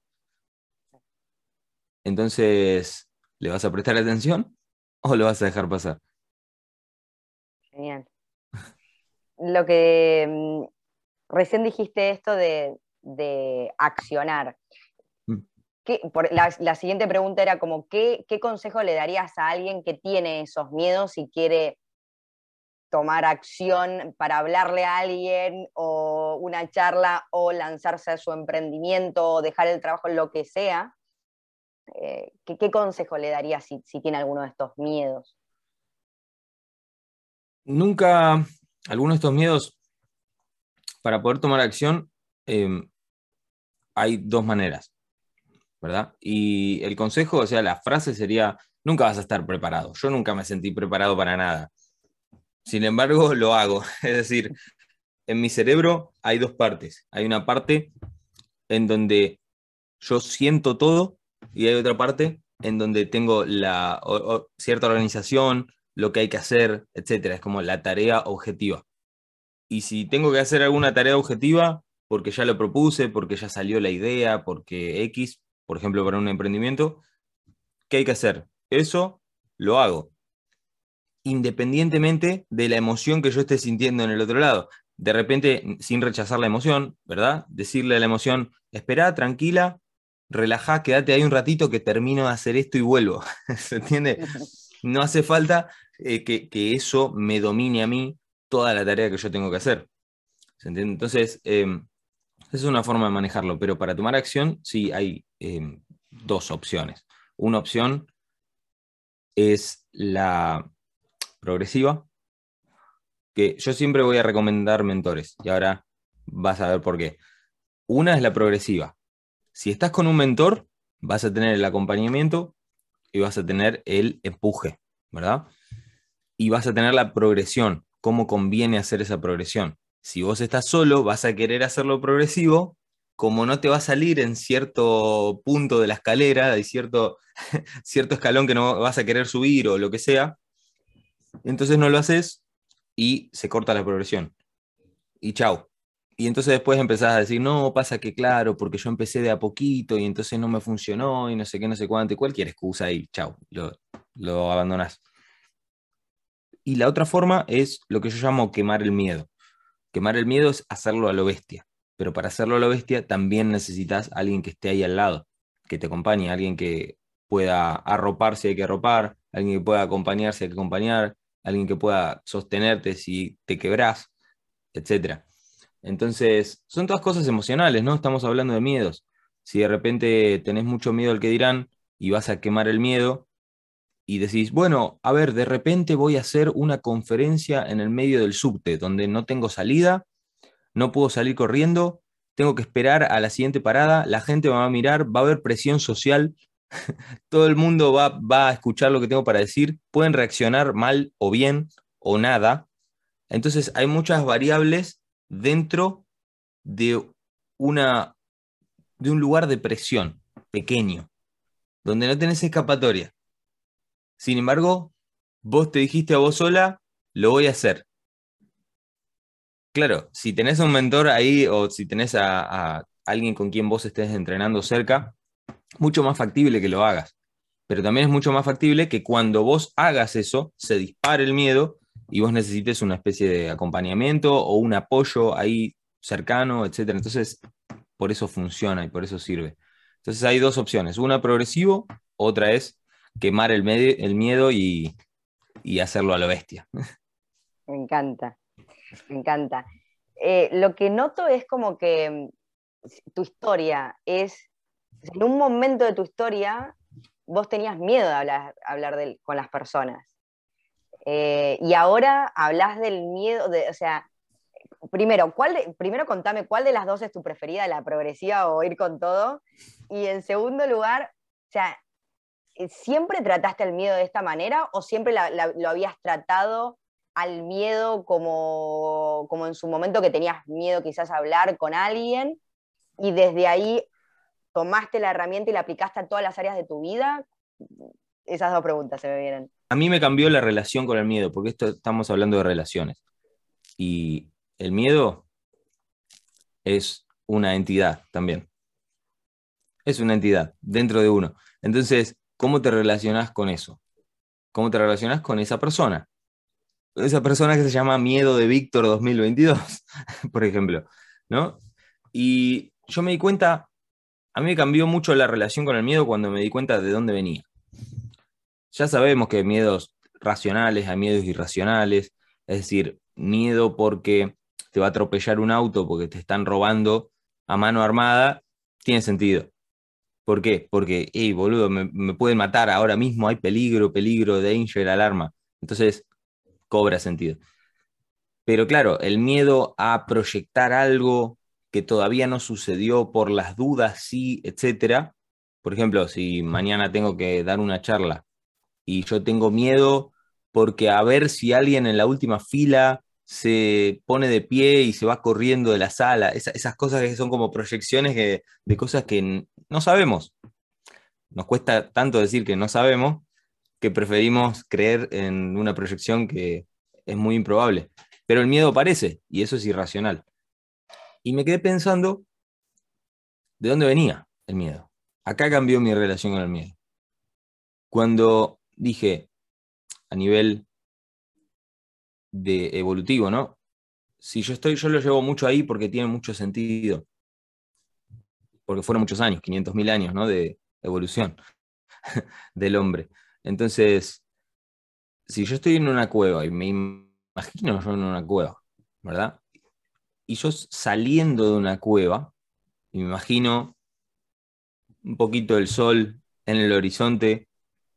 Entonces, ¿le vas a prestar atención o lo vas a dejar pasar? Genial. Lo que mm, recién dijiste esto de, accionar. Mm. la, siguiente pregunta era como, ¿qué, ¿qué consejo le darías a alguien que tiene esos miedos y quiere tomar acción para hablarle a alguien o una charla o lanzarse a su emprendimiento o dejar el trabajo, lo que sea, eh, ¿qué, consejo le daría si, tiene alguno de estos miedos? Nunca, alguno de estos miedos, para poder tomar acción, em, hay dos maneras, ¿verdad? Y el consejo, o sea, la frase sería, nunca vas a estar preparado. Yo nunca me sentí preparado para nada. Sin embargo, lo hago. Es decir, en mi cerebro hay dos partes. Hay una parte en donde yo siento todo y hay otra parte en donde tengo la cierta organización, lo que hay que hacer, etc. Es como la tarea objetiva. Y si tengo que hacer alguna tarea objetiva, porque ya lo propuse, porque ya salió la idea, porque X, por ejemplo, para un emprendimiento, ¿qué hay que hacer? Eso lo hago independientemente de la emoción que yo esté sintiendo en el otro lado. De repente, sin rechazar la emoción, ¿verdad? Decirle a la emoción, espera, tranquila, relaja, quédate ahí un ratito que termino de hacer esto y vuelvo. ¿Se entiende? No hace falta eh, que, eso me domine a mí toda la tarea que yo tengo que hacer. ¿Se entiende? Entonces, em, es una forma de manejarlo, pero para tomar acción sí hay em, dos opciones. Una opción es la progresiva, que yo siempre voy a recomendar mentores, y ahora vas a ver por qué. Una es la progresiva. Si estás con un mentor, vas a tener el acompañamiento y vas a tener el empuje, ¿verdad? Y vas a tener la progresión, cómo conviene hacer esa progresión. Si vos estás solo, vas a querer hacerlo progresivo, como no te va a salir en cierto punto de la escalera, hay cierto, cierto escalón que no vas a querer subir o lo que sea, entonces no lo haces y se corta la progresión. Y chao. Y entonces después empezás a decir, no, pasa que claro, porque yo empecé de a poquito y entonces no me funcionó y no sé qué, no sé cuánto, y cualquier excusa y chao, lo, lo abandonás. Y la otra forma es lo que yo llamo quemar el miedo. Quemar el miedo es hacerlo a lo bestia, pero para hacerlo a lo bestia también necesitas alguien que esté ahí al lado, que te acompañe, alguien que pueda arropar si hay que arropar, alguien que pueda acompañar si hay que acompañar, alguien que pueda sostenerte si te quebrás, etc. Entonces, son todas cosas emocionales, ¿no? Estamos hablando de miedos. Si de repente tenés mucho miedo al que dirán y vas a quemar el miedo y decís, bueno, a ver, de repente voy a hacer una conferencia en el medio del subte, donde no tengo salida, no puedo salir corriendo, tengo que esperar a la siguiente parada, la gente me va a mirar, va a haber presión social todo el mundo va, va a escuchar lo que tengo para decir, pueden reaccionar mal o bien o nada. Entonces hay muchas variables dentro de, una, de un lugar de presión pequeño, donde no tenés escapatoria. Sin embargo, vos te dijiste a vos sola, lo voy a hacer. Claro, si tenés un mentor ahí o si tenés a, a alguien con quien vos estés entrenando cerca, mucho más factible que lo hagas. Pero también es mucho más factible que cuando vos hagas eso, se dispare el miedo y vos necesites una especie de acompañamiento o un apoyo ahí cercano, etc. Entonces, por eso funciona y por eso sirve. Entonces hay dos opciones, una progresivo, otra es quemar el, el miedo y, y, hacerlo a lo bestia. Me encanta, me encanta. Eh, lo que noto es como que mm, tu historia es en un momento de tu historia vos tenías miedo de hablar, hablar con las personas. Eh, y ahora hablas del miedo, de, o sea, primero, ¿cuál primero contame cuál de las dos es tu preferida, la progresiva o ir con todo. Y en segundo lugar, o sea, ¿siempre trataste el miedo de esta manera o siempre lo habías tratado al miedo como, como en su momento que tenías miedo quizás a hablar con alguien y desde ahí tomaste la herramienta y la aplicaste a todas las áreas de tu vida? Esas dos preguntas se me vienen. A mí me cambió la relación con el miedo, porque esto estamos hablando de relaciones. Y el miedo es una entidad también. Es una entidad dentro de uno. Entonces, ¿cómo te relacionas con eso? ¿Cómo te relacionas con esa persona? Esa persona que se llama Miedo de Víctor 2022, por ejemplo, ¿no? Y yo me di cuenta a mí me cambió mucho la relación con el miedo cuando me di cuenta de dónde venía. Ya sabemos que hay miedos racionales, hay miedos irracionales, es decir, miedo porque te va a atropellar un auto porque te están robando a mano armada, tiene sentido. ¿Por qué? Porque, hey, boludo, me, me pueden matar ahora mismo, hay peligro, peligro, danger, alarma. Entonces, cobra sentido. Pero claro, el miedo a proyectar algo que todavía no sucedió por las dudas, sí, etcétera. Por ejemplo, si mañana tengo que dar una charla y yo tengo miedo porque a ver si alguien en la última fila se pone de pie y se va corriendo de la sala, esas cosas que son como proyecciones de cosas que no sabemos. Nos cuesta tanto decir que no sabemos que preferimos creer en una proyección que es muy improbable. Pero el miedo aparece y eso es irracional. Y me quedé pensando, ¿de dónde venía el miedo? Acá cambió mi relación con el miedo. Cuando dije, a nivel de evolutivo, ¿no? Si yo estoy, yo lo llevo mucho ahí porque tiene mucho sentido. Porque fueron muchos años, 500.000 años, ¿no? De evolución del hombre. Entonces, si yo estoy en una cueva y me imagino yo en una cueva, ¿verdad? y yo saliendo de una cueva, y me imagino un poquito el sol en el horizonte,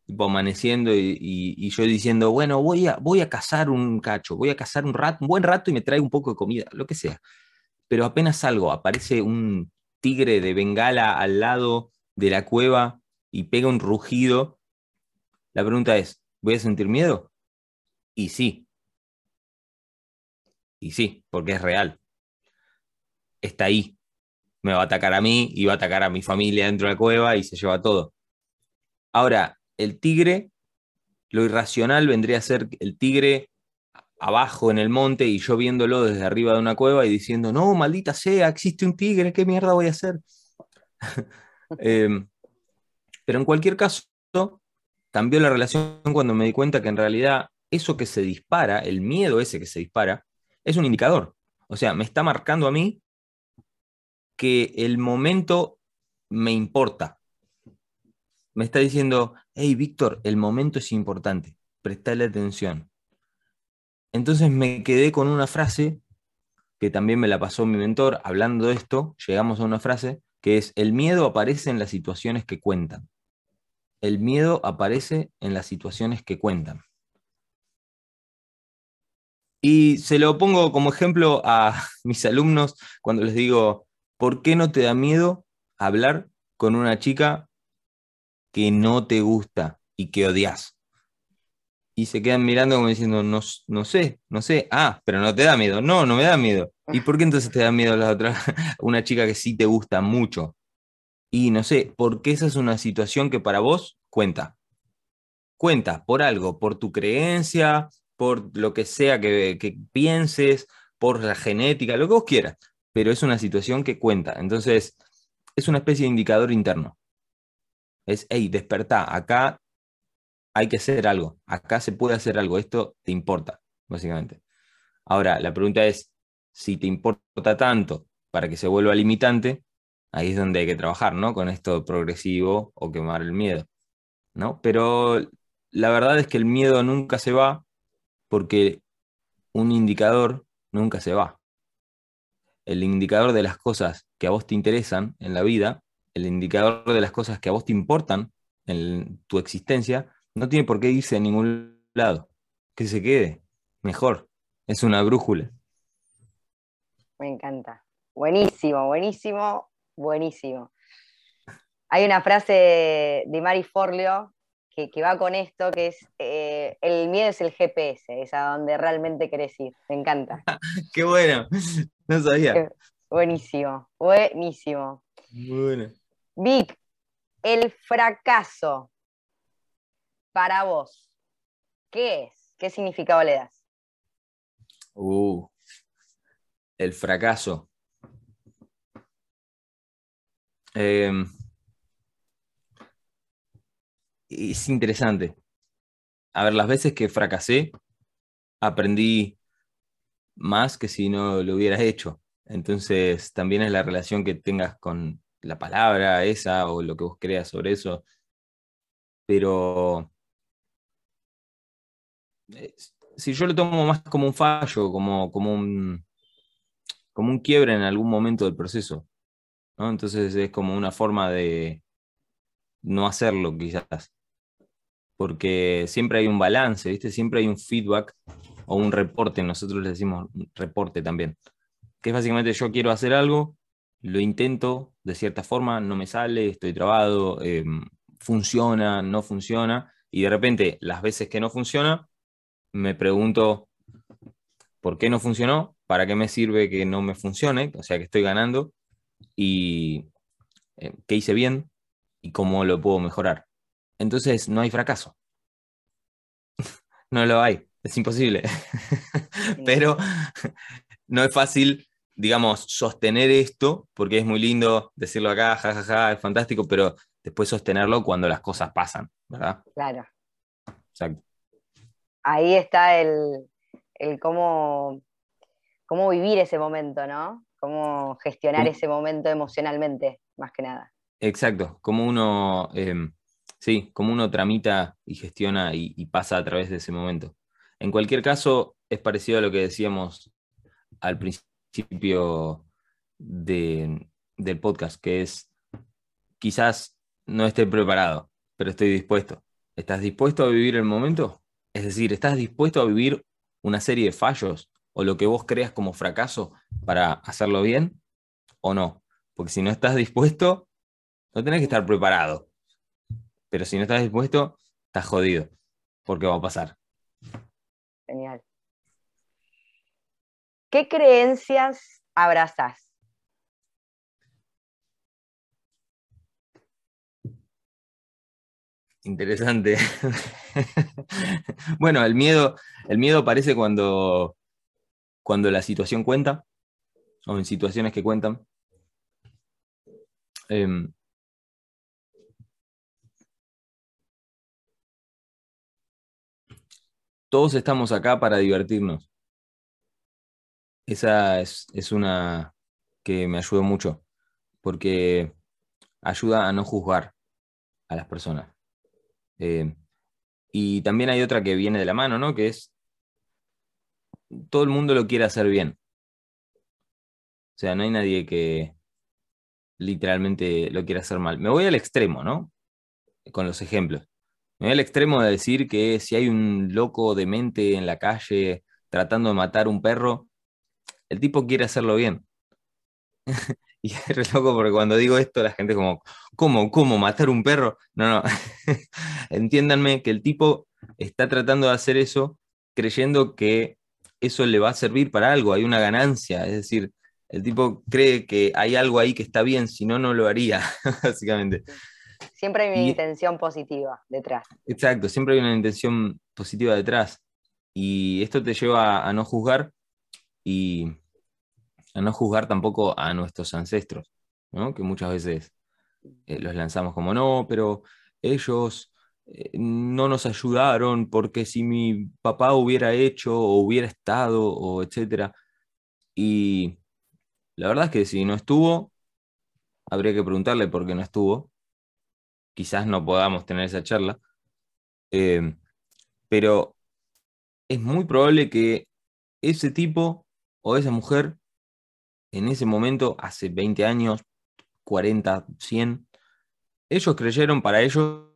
tipo amaneciendo y, yo diciendo, bueno, voy a, voy a cazar un cacho, voy a cazar un, rato, un buen rato y me traigo un poco de comida, lo que sea. Pero apenas salgo, aparece un tigre de bengala al lado de la cueva y pega un rugido. La pregunta es, ¿voy a sentir miedo? Y sí. Y sí, porque es real. Está ahí. Me va a atacar a mí y va a atacar a mi familia dentro de la cueva y se lleva todo. Ahora, el tigre, lo irracional vendría a ser el tigre abajo en el monte y yo viéndolo desde arriba de una cueva y diciendo, no, maldita sea, existe un tigre, ¿qué mierda voy a hacer? Em, pero en cualquier caso, cambió la relación cuando me di cuenta que en realidad eso que se dispara, el miedo ese que se dispara, es un indicador. O sea, me está marcando a mí que el momento me importa. Me está diciendo, hey, Víctor, el momento es importante, prestale atención. Entonces me quedé con una frase que también me la pasó mi mentor, hablando de esto, llegamos a una frase que es, el miedo aparece en las situaciones que cuentan. El miedo aparece en las situaciones que cuentan. Y se lo pongo como ejemplo a mis alumnos cuando les digo, ¿por qué no te da miedo hablar con una chica que no te gusta y que odias? Y se quedan mirando como diciendo, no, no sé, no sé. Ah, pero no te da miedo. No, no me da miedo. ¿Y por qué entonces te da miedo la otra, una chica que sí te gusta mucho? Y no sé, porque esa es una situación que para vos cuenta. Cuenta por algo, por tu creencia, por lo que sea que, que pienses, por la genética, lo que vos quieras. Pero es una situación que cuenta. Entonces, es una especie de indicador interno. Es, hey, despertá, acá hay que hacer algo, acá se puede hacer algo, esto te importa, básicamente. Ahora, la pregunta es, si te importa tanto para que se vuelva limitante, ahí es donde hay que trabajar, ¿no? Con esto progresivo o quemar el miedo, ¿no? Pero la verdad es que el miedo nunca se va porque un indicador nunca se va. El indicador de las cosas que a vos te interesan en la vida, el indicador de las cosas que a vos te importan en tu existencia, no tiene por qué irse a ningún lado. Que se quede. Mejor. Es una brújula. Me encanta. Buenísimo, buenísimo, buenísimo. Hay una frase de Mari Forleo que, va con esto, que es, eh, el miedo es el GPS, es a donde realmente querés ir. Me encanta. Qué bueno, no sabía. Buenísimo, buenísimo. Bueno. Vic, el fracaso para vos, ¿qué es? ¿Qué significado le das? Uh, el fracaso. Em, es interesante. A ver, las veces que fracasé, aprendí más que si no lo hubieras hecho. Entonces, también es la relación que tengas con la palabra esa o lo que vos creas sobre eso. Pero si yo lo tomo más como un fallo, como, como, un, como un quiebre en algún momento del proceso, ¿no? Entonces es como una forma de no hacerlo quizás, porque siempre hay un balance, ¿viste? Siempre hay un feedback o un reporte, nosotros le decimos reporte también, que es básicamente yo quiero hacer algo, lo intento de cierta forma, no me sale, estoy trabado, em, funciona, no funciona, y de repente las veces que no funciona, me pregunto por qué no funcionó, para qué me sirve que no me funcione, o sea que estoy ganando, y eh, qué hice bien y cómo lo puedo mejorar. Entonces no hay fracaso. no lo hay, es imposible. Pero no es fácil, digamos, sostener esto, porque es muy lindo decirlo acá, jajaja, es fantástico, pero después sostenerlo cuando las cosas pasan, ¿verdad? Claro. Exacto ahí está el, cómo, cómo, vivir ese momento, ¿no? Cómo gestionar ese momento emocionalmente, más que nada. Exacto, como uno, em, sí, como uno tramita y gestiona y, pasa a través de ese momento. En cualquier caso, es parecido a lo que decíamos al principio del podcast, que es quizás no esté preparado, pero estoy dispuesto. ¿Estás dispuesto a vivir el momento? Es decir, ¿estás dispuesto a vivir una serie de fallos o lo que vos creas como fracaso para hacerlo bien o no? Porque si no estás dispuesto, no tenés que estar preparado. Pero si no estás dispuesto, estás jodido. Porque va a pasar. Genial. ¿Qué creencias abrazás? Interesante. bueno, el miedo, el miedo aparece cuando, cuando la situación cuenta, o en situaciones que cuentan. Em, todos estamos acá para divertirnos. Esa es, es, una que me ayudó mucho, porque ayuda a no juzgar a las personas. Eh, y también hay otra que viene de la mano, ¿no? Que es, todo el mundo lo quiere hacer bien. O sea, no hay nadie que literalmente lo quiera hacer mal. Me voy al extremo, ¿no? Con los ejemplos. Me voy al extremo de decir que si hay un loco demente en la calle tratando de matar un perro, el tipo quiere hacerlo bien. Y es loco porque cuando digo esto, la gente es como, ¿cómo? ¿Cómo? ¿Matar un perro? No, no. Entiéndanme que el tipo está tratando de hacer eso creyendo que eso le va a servir para algo, hay una ganancia. Es decir, el tipo cree que hay algo ahí que está bien, si no, no lo haría, básicamente. Siempre hay una intención positiva detrás. Exacto, siempre hay una intención positiva detrás. Y esto te lleva a no juzgar y a no juzgar tampoco a nuestros ancestros, que muchas veces eh, los lanzamos como, no, pero ellos eh, no nos ayudaron porque si mi papá hubiera hecho o hubiera estado o etcétera. Y la verdad es que si no estuvo, habría que preguntarle por qué no estuvo. Quizás no podamos tener esa charla. Eh, pero es muy probable que ese tipo o esa mujer en ese momento, hace 20 años, 40, 100, ellos creyeron para ellos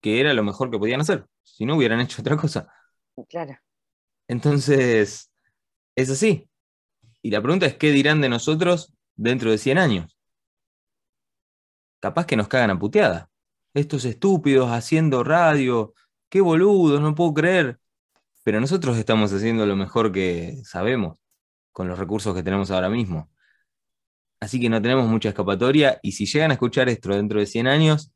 que era lo mejor que podían hacer, si no hubieran hecho otra cosa. Claro. Entonces, es así. Y la pregunta es, ¿qué dirán de nosotros dentro de 100 años? Capaz que nos cagan a puteada. Estos estúpidos haciendo radio, qué boludos, no puedo creer. Pero nosotros estamos haciendo lo mejor que sabemos con los recursos que tenemos ahora mismo. Así que no tenemos mucha escapatoria y si llegan a escuchar esto dentro de 100 años,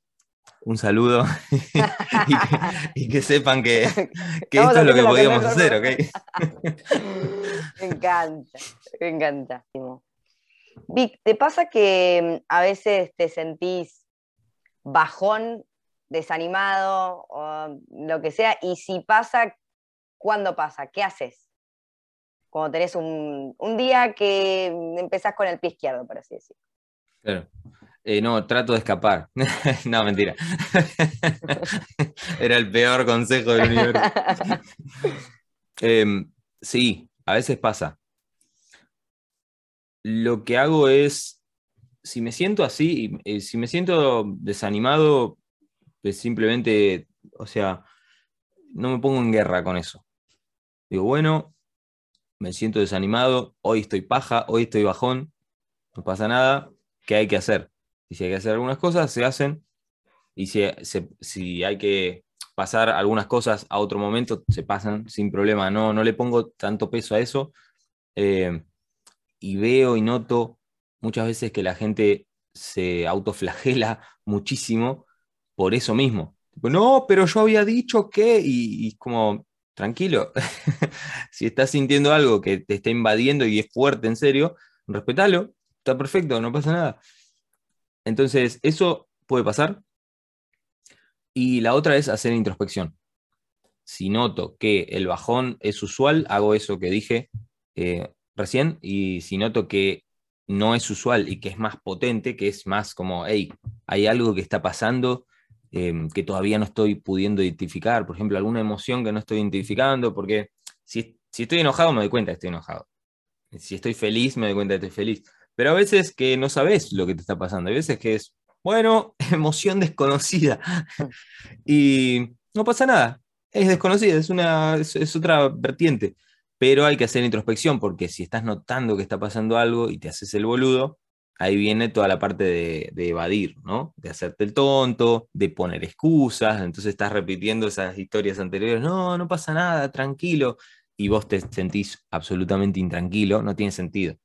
un saludo y, que, sepan que, esto es lo que podíamos hacer, ¿ok? me encanta, me encanta. Vic, ¿te pasa que mm, a veces te sentís bajón, desanimado o lo que sea? Y si pasa, ¿cuándo pasa? ¿Qué haces? Cuando tenés un, día que empezás con el pie izquierdo, por así decirlo. Claro. Eh, no, trato de escapar. no, mentira. Era el peor consejo del universo. Em, sí, a veces pasa. Lo que hago es, si me siento así, eh, si me siento desanimado, pues simplemente, o sea, no me pongo en guerra con eso. Digo, bueno, me siento desanimado, hoy estoy paja, hoy estoy bajón, no pasa nada, ¿qué hay que hacer? Y si hay que hacer algunas cosas, se hacen, y si, si hay que pasar algunas cosas a otro momento, se pasan sin problema, no, no le pongo tanto peso a eso, eh, y veo y noto muchas veces que la gente se autoflagela muchísimo por eso mismo. No, pero yo había dicho que, y, y como, tranquilo. si estás sintiendo algo que te está invadiendo y es fuerte, en serio, respetalo, está perfecto, no pasa nada. Entonces, eso puede pasar. Y la otra es hacer introspección. Si noto que el bajón es usual, hago eso que dije eh, recién, y si noto que no es usual y que es más potente, que es más como, hey, hay algo que está pasando Em, que todavía no estoy pudiendo identificar, por ejemplo, alguna emoción que no estoy identificando, porque si, estoy enojado me doy cuenta que estoy enojado. Si estoy feliz me doy cuenta que estoy feliz. Pero a veces que no sabes lo que te está pasando, hay veces que es, bueno, emoción desconocida. y no pasa nada. Es desconocida, es, una, es, otra vertiente. Pero hay que hacer introspección porque si estás notando que está pasando algo y te haces el boludo, ahí viene toda la parte de, evadir, ¿no? De hacerte el tonto, de poner excusas, entonces estás repitiendo esas historias anteriores, no, no pasa nada, tranquilo, y vos te sentís absolutamente intranquilo, no tiene sentido.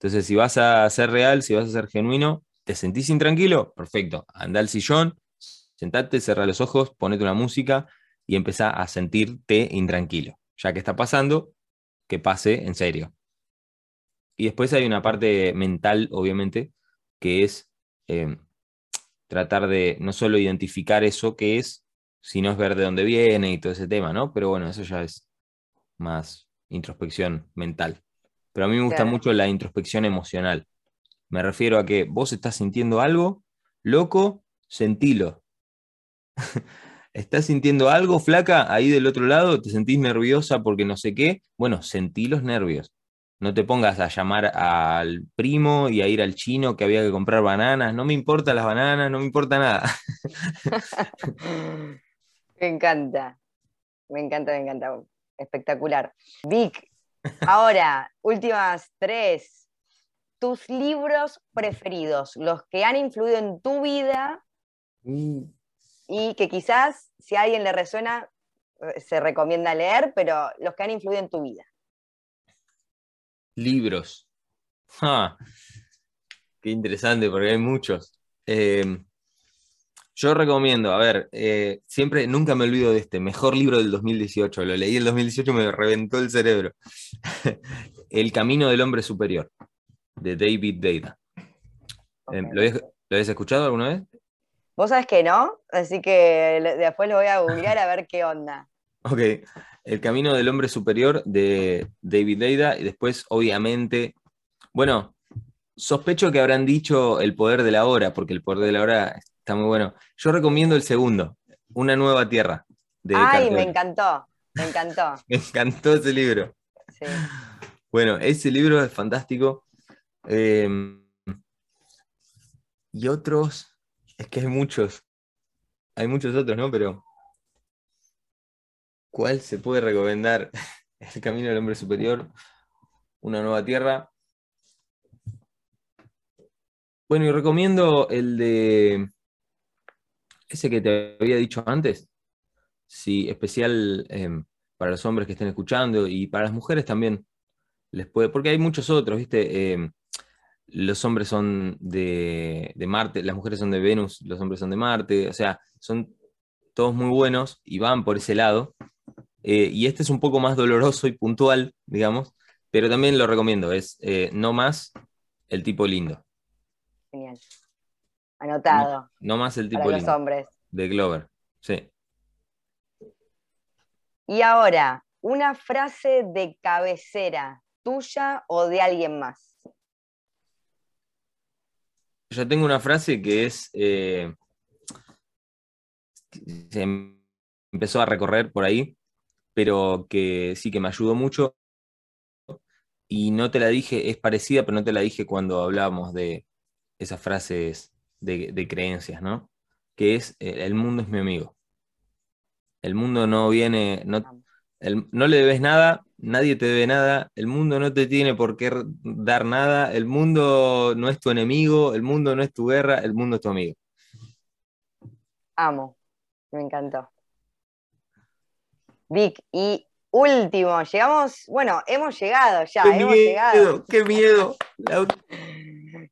Entonces, si vas a ser real, si vas a ser genuino, ¿te sentís intranquilo? Perfecto, anda al sillón, sentate, cerra los ojos, ponete una música y empezá a sentirte intranquilo. Ya que está pasando, que pase en serio. Y después hay una parte mental, obviamente, que es eh, tratar de no solo identificar eso que es, sino es ver de dónde viene y todo ese tema, ¿no? Pero bueno, eso ya es más introspección mental. Pero a mí me gusta mucho la introspección emocional. Me refiero a que vos estás sintiendo algo, loco, sentilo. ¿Estás sintiendo algo, flaca, ahí del otro lado? ¿Te sentís nerviosa porque no sé qué? Bueno, sentí los nervios. No te pongas a llamar al primo y a ir al chino que había que comprar bananas. No me importan las bananas, no me importa nada. me encanta. Me encanta, me encanta. Espectacular. Vic, ahora, últimas tres. Tus libros preferidos, los que han influido en tu vida mm. y que quizás, si a alguien le resuena, eh, se recomienda leer, pero los que han influido en tu vida. Libros. qué interesante, porque hay muchos. Em, yo recomiendo, a ver, eh, siempre, nunca me olvido de este, mejor libro del 2018, lo leí en el 2018, me reventó el cerebro. el Camino del Hombre Superior, de David Deida. Em, ¿lo, habías, escuchado alguna vez? Vos sabés que no, así que después lo voy a googlear a ver qué onda. Ok, El Camino del Hombre Superior de David Deida y después, obviamente, bueno, sospecho que habrán dicho El Poder de la Hora, porque El Poder de la Hora está muy bueno. Yo recomiendo el segundo, Una Nueva Tierra. De Ay, me encantó, me encantó. me encantó ese libro. Sí. Bueno, ese libro es fantástico. Em, y otros, es que hay muchos. Hay muchos otros, ¿no? Pero ¿Cuál se puede recomendar? El camino del hombre superior, una nueva tierra. Bueno, y recomiendo el de ese que te había dicho antes. Sí, especial em, para los hombres que estén escuchando y para las mujeres también. Les puede, porque hay muchos otros, ¿viste? Em, los hombres son de, de, Marte, las mujeres son de Venus, los hombres son de Marte, o sea, son todos muy buenos y van por ese lado. Eh, y este es un poco más doloroso y puntual, digamos, pero también lo recomiendo, es eh, No más el tipo lindo. Genial. Anotado. No, más el tipo lindo. Los hombres. De Glover, sí. Y ahora, una frase de cabecera, tuya o de alguien más. Yo tengo una frase que es, eh, se empezó a recorrer por ahí, pero que sí que me ayudó mucho. Y no te la dije, es parecida, pero no te la dije cuando hablábamos de esas frases de, creencias, ¿no? Que es, eh, el mundo es mi amigo. El mundo no viene, no, no le debes nada, nadie te debe nada, el mundo no te tiene por qué dar nada, el mundo no es tu enemigo, el mundo no es tu guerra, el mundo es tu amigo. Amo, me encantó. Vic, y último, llegamos, bueno, hemos llegado ya, qué hemos miedo, llegado. ¡Qué miedo!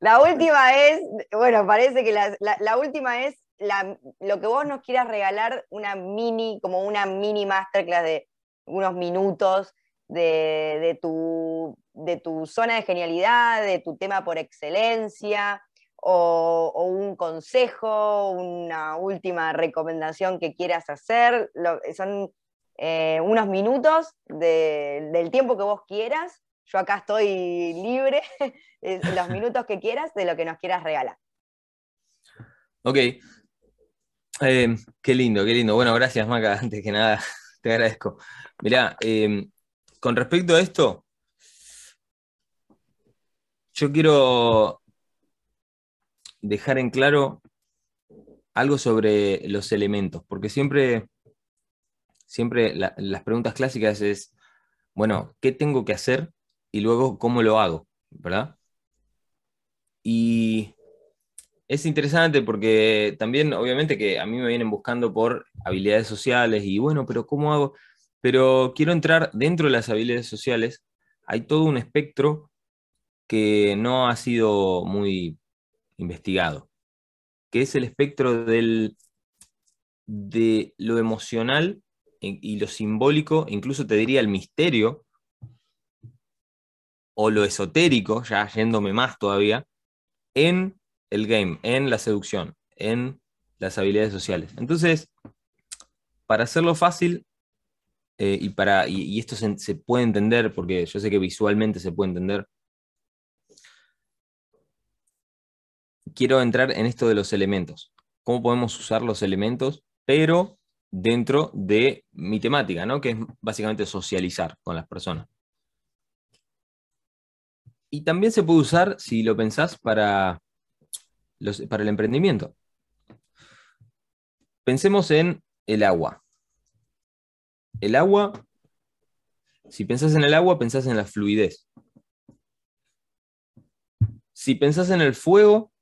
La... última es, bueno, parece que la, última es lo que vos nos quieras regalar, una mini, como una mini masterclass de unos minutos de, tu, de tu zona de genialidad, de tu tema por excelencia, o, o, un consejo, una última recomendación que quieras hacer. Lo, son eh, unos minutos del tiempo que vos quieras. Yo acá estoy libre, los minutos que quieras de lo que nos quieras regalar. Ok. Eh, qué lindo, qué lindo. Bueno, gracias, Maca. Antes que nada, te agradezco. Mirá, em, con respecto a esto, yo quiero dejar en claro algo sobre los elementos, porque siempre, siempre las preguntas clásicas es, bueno, ¿qué tengo que hacer? Y luego, ¿cómo lo hago? ¿Verdad? Y es interesante porque también, obviamente, que a mí me vienen buscando por habilidades sociales y bueno, pero ¿cómo hago? Pero quiero entrar dentro de las habilidades sociales. Hay todo un espectro que no ha sido muy investigado, que es el espectro del, de lo emocional y lo simbólico, incluso te diría el misterio, o lo esotérico, ya yéndome más todavía, en el game, en la seducción, en las habilidades sociales. Entonces, para hacerlo fácil, eh, y, para, y, esto se, puede entender, porque yo sé que visualmente se puede entender, quiero entrar en esto de los elementos. ¿Cómo podemos usar los elementos, pero dentro de mi temática, ¿no? que es básicamente socializar con las personas? Y también se puede usar, si lo pensás, para, para el emprendimiento. Pensemos en el agua. El agua, si pensás en el agua, pensás en la fluidez. Si pensás en el fuego,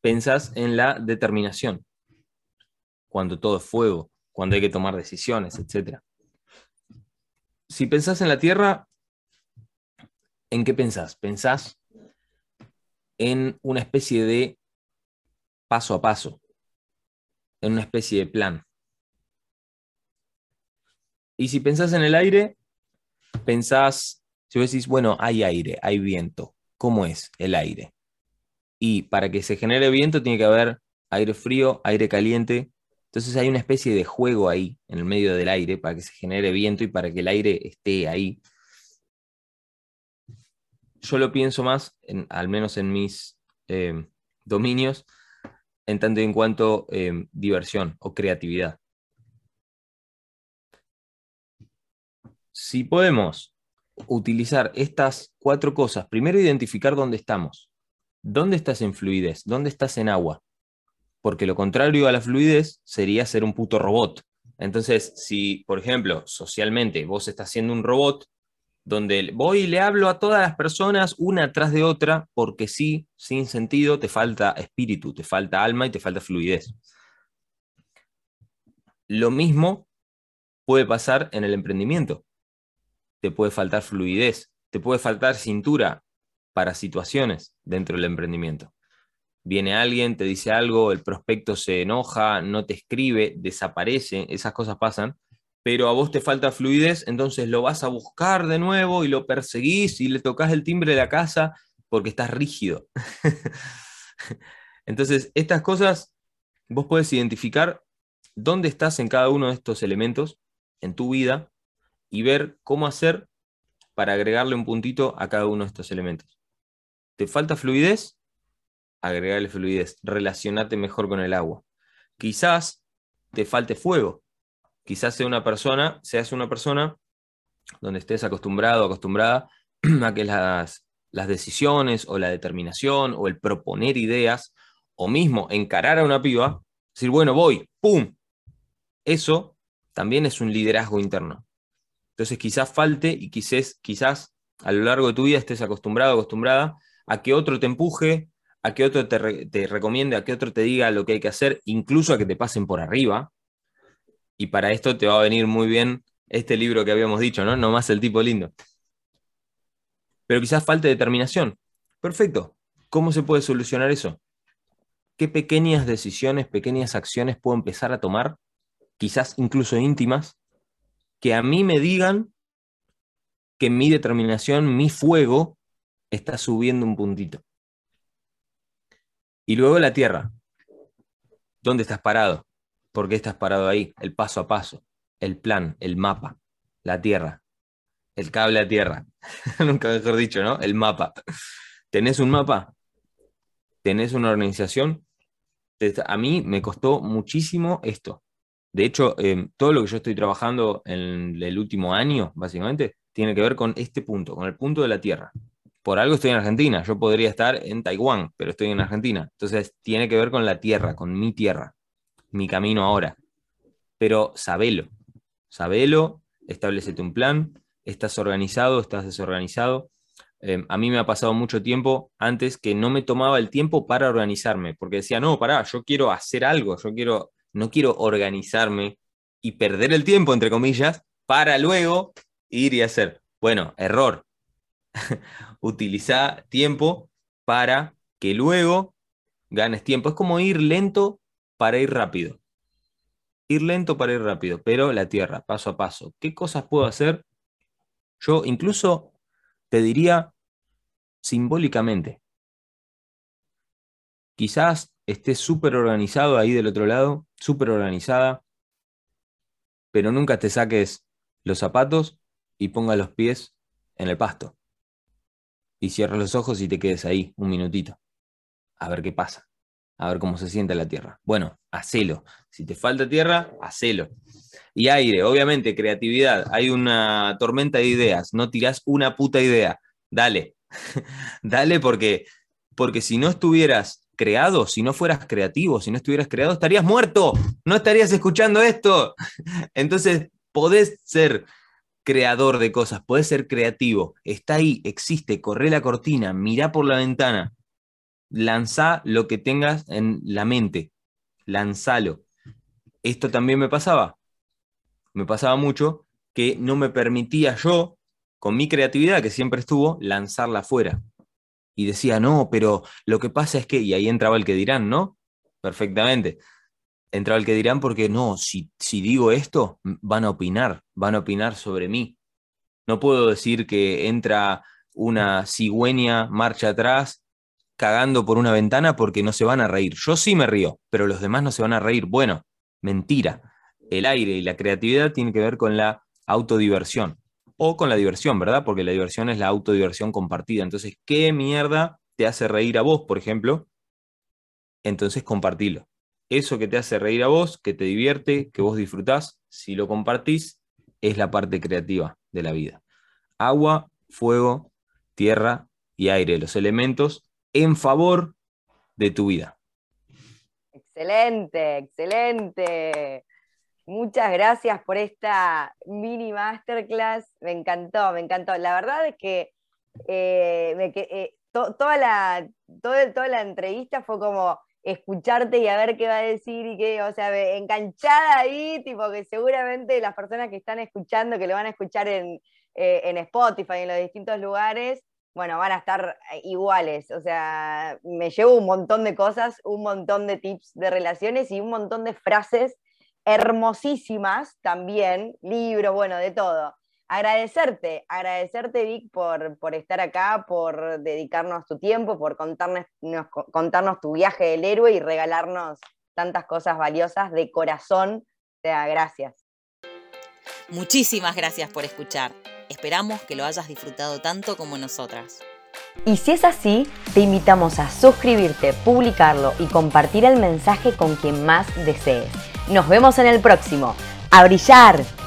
pensás en la determinación. Cuando todo es fuego, cuando hay que tomar decisiones, etc. Si pensás en la tierra, ¿en qué pensás? Pensás en una especie de paso a paso, en una especie de plan. Y si pensás en el aire, pensás, si vos decís, bueno, hay aire, hay viento, ¿cómo es el aire? Y para que se genere viento tiene que haber aire frío, aire caliente. Entonces hay una especie de juego ahí, en el medio del aire, para que se genere viento y para que el aire esté ahí yo lo pienso más, al menos en mis eh, dominios, en tanto y en cuanto eh, diversión o creatividad. Si podemos utilizar estas cuatro cosas, primero identificar dónde estamos. ¿Dónde estás en fluidez? ¿Dónde estás en agua? Porque lo contrario a la fluidez sería ser un puto robot. Entonces, si, por ejemplo, socialmente vos estás siendo un robot, donde voy y le hablo a todas las personas una tras de otra, porque sí, sin sentido, te falta espíritu, te falta alma y te falta fluidez. Lo mismo puede pasar en el emprendimiento. Te puede faltar fluidez, te puede faltar cintura para situaciones dentro del emprendimiento. Viene alguien, te dice algo, el prospecto se enoja, no te escribe, desaparece, esas cosas pasan pero a vos te falta fluidez, entonces lo vas a buscar de nuevo y lo perseguís y le tocas el timbre de la casa porque estás rígido. entonces, estas cosas, vos puedes identificar dónde estás en cada uno de estos elementos en tu vida y ver cómo hacer para agregarle un puntito a cada uno de estos elementos. ¿Te falta fluidez? Agregarle fluidez, relacionate mejor con el agua. Quizás te falte fuego, quizás sea una persona, seas una persona donde estés acostumbrado, acostumbrada a que las, las decisiones o la determinación o el proponer ideas o mismo encarar a una piba, decir, bueno, voy, ¡pum! Eso también es un liderazgo interno. Entonces quizás falte y quizás, quizás a lo largo de tu vida estés acostumbrado, acostumbrada a que otro te empuje, a que otro te, recomiende, a que otro te diga lo que hay que hacer, incluso a que te pasen por arriba, y para esto te va a venir muy bien este libro que habíamos dicho, ¿no? No más el tipo lindo. Pero quizás falte determinación. Perfecto. ¿Cómo se puede solucionar eso? ¿Qué pequeñas decisiones, pequeñas acciones puedo empezar a tomar, quizás incluso íntimas, que a mí me digan que mi determinación, mi fuego, está subiendo un puntito? Y luego la tierra. ¿Dónde estás parado? ¿Por qué estás parado ahí? El paso a paso, el plan, el mapa, la tierra, el cable a tierra. Nunca mejor dicho, ¿no? El mapa. ¿Tenés un mapa? ¿Tenés una organización? A mí me costó muchísimo esto. De hecho, em, todo lo que yo estoy trabajando en el último año, básicamente, tiene que ver con este punto, con el punto de la Tierra. Por algo estoy en Argentina. Yo podría estar en Taiwán, pero estoy en Argentina. Entonces tiene que ver con la tierra, con mi tierra, mi camino ahora. Pero sabelo, sabelo, establecete un plan, estás organizado, estás desorganizado. Em, a mí me ha pasado mucho tiempo antes que no me tomaba el tiempo para organizarme, porque decía, no, pará, yo quiero hacer algo, yo quiero, no quiero organizarme y perder el tiempo, entre comillas, para luego ir y hacer. Bueno, error. Utiliza tiempo para que luego ganes tiempo. Es como ir lento para ir rápido. Ir lento para ir rápido, pero la tierra, paso a paso. ¿Qué cosas puedo hacer? Yo incluso te diría simbólicamente. Quizás estés súper organizado ahí del otro lado, súper organizada, pero nunca te saques los zapatos y ponga los pies en el pasto. Y cierres los ojos y te quedes ahí un minutito. A ver qué pasa. A ver cómo se siente la tierra. Bueno, hacelo. Si te falta tierra, hacelo. Y aire, obviamente, creatividad. Hay una tormenta de ideas. No tirás una puta idea. Dale. Dale porque, porque si no estuvieras creado, si no fueras creativo, si no estuvieras creado, estarías muerto. No estarías escuchando esto. Entonces, podés ser creador de cosas, podés ser creativo, está ahí, existe, corre la cortina, mira por la ventana, lanza lo que tengas en la mente, lanzalo. Esto también me pasaba, me pasaba mucho que no me permitía yo, con mi creatividad que siempre estuvo, lanzarla afuera. Y decía, no, pero lo que pasa es que, y ahí entraba el que dirán, ¿no? Perfectamente entraba el que dirán porque no, si, si digo esto, van a opinar, van a opinar sobre mí. No puedo decir que entra una cigüeña marcha atrás cagando por una ventana porque no se van a reír. Yo sí me río, pero los demás no se van a reír. Bueno, mentira. El aire y la creatividad tienen que ver con la autodiversión o con la diversión, ¿verdad? Porque la diversión es la autodiversión compartida. Entonces, ¿qué mierda te hace reír a vos, por ejemplo? Entonces, compartilo eso que te hace reír a vos, que te divierte, que vos disfrutás, si lo compartís, es la parte creativa de la vida. Agua, fuego, tierra y aire, los elementos en favor de tu vida. Excelente, excelente. Muchas gracias por esta mini masterclass. Me encantó, me encantó. La verdad es que, eh, eh, toda, la, toda la entrevista fue como escucharte y a ver qué va a decir y qué, o sea, enganchada ahí, tipo que seguramente las personas que están escuchando, que lo van a escuchar en, eh, en Spotify, en los distintos lugares, bueno, van a estar eh, iguales. O sea, me llevo un montón de cosas, un montón de tips de relaciones y un montón de frases hermosísimas también, libros, bueno, de todo agradecerte, agradecerte Vic por, por, estar acá, por dedicarnos tu tiempo, por contarnos, contarnos tu viaje del héroe y regalarnos tantas cosas valiosas de corazón. O sea, gracias. Muchísimas gracias por escuchar. Esperamos que lo hayas disfrutado tanto como nosotras. Y si es así, te invitamos a suscribirte, publicarlo y compartir el mensaje con quien más desees. Nos vemos en el próximo. ¡A brillar!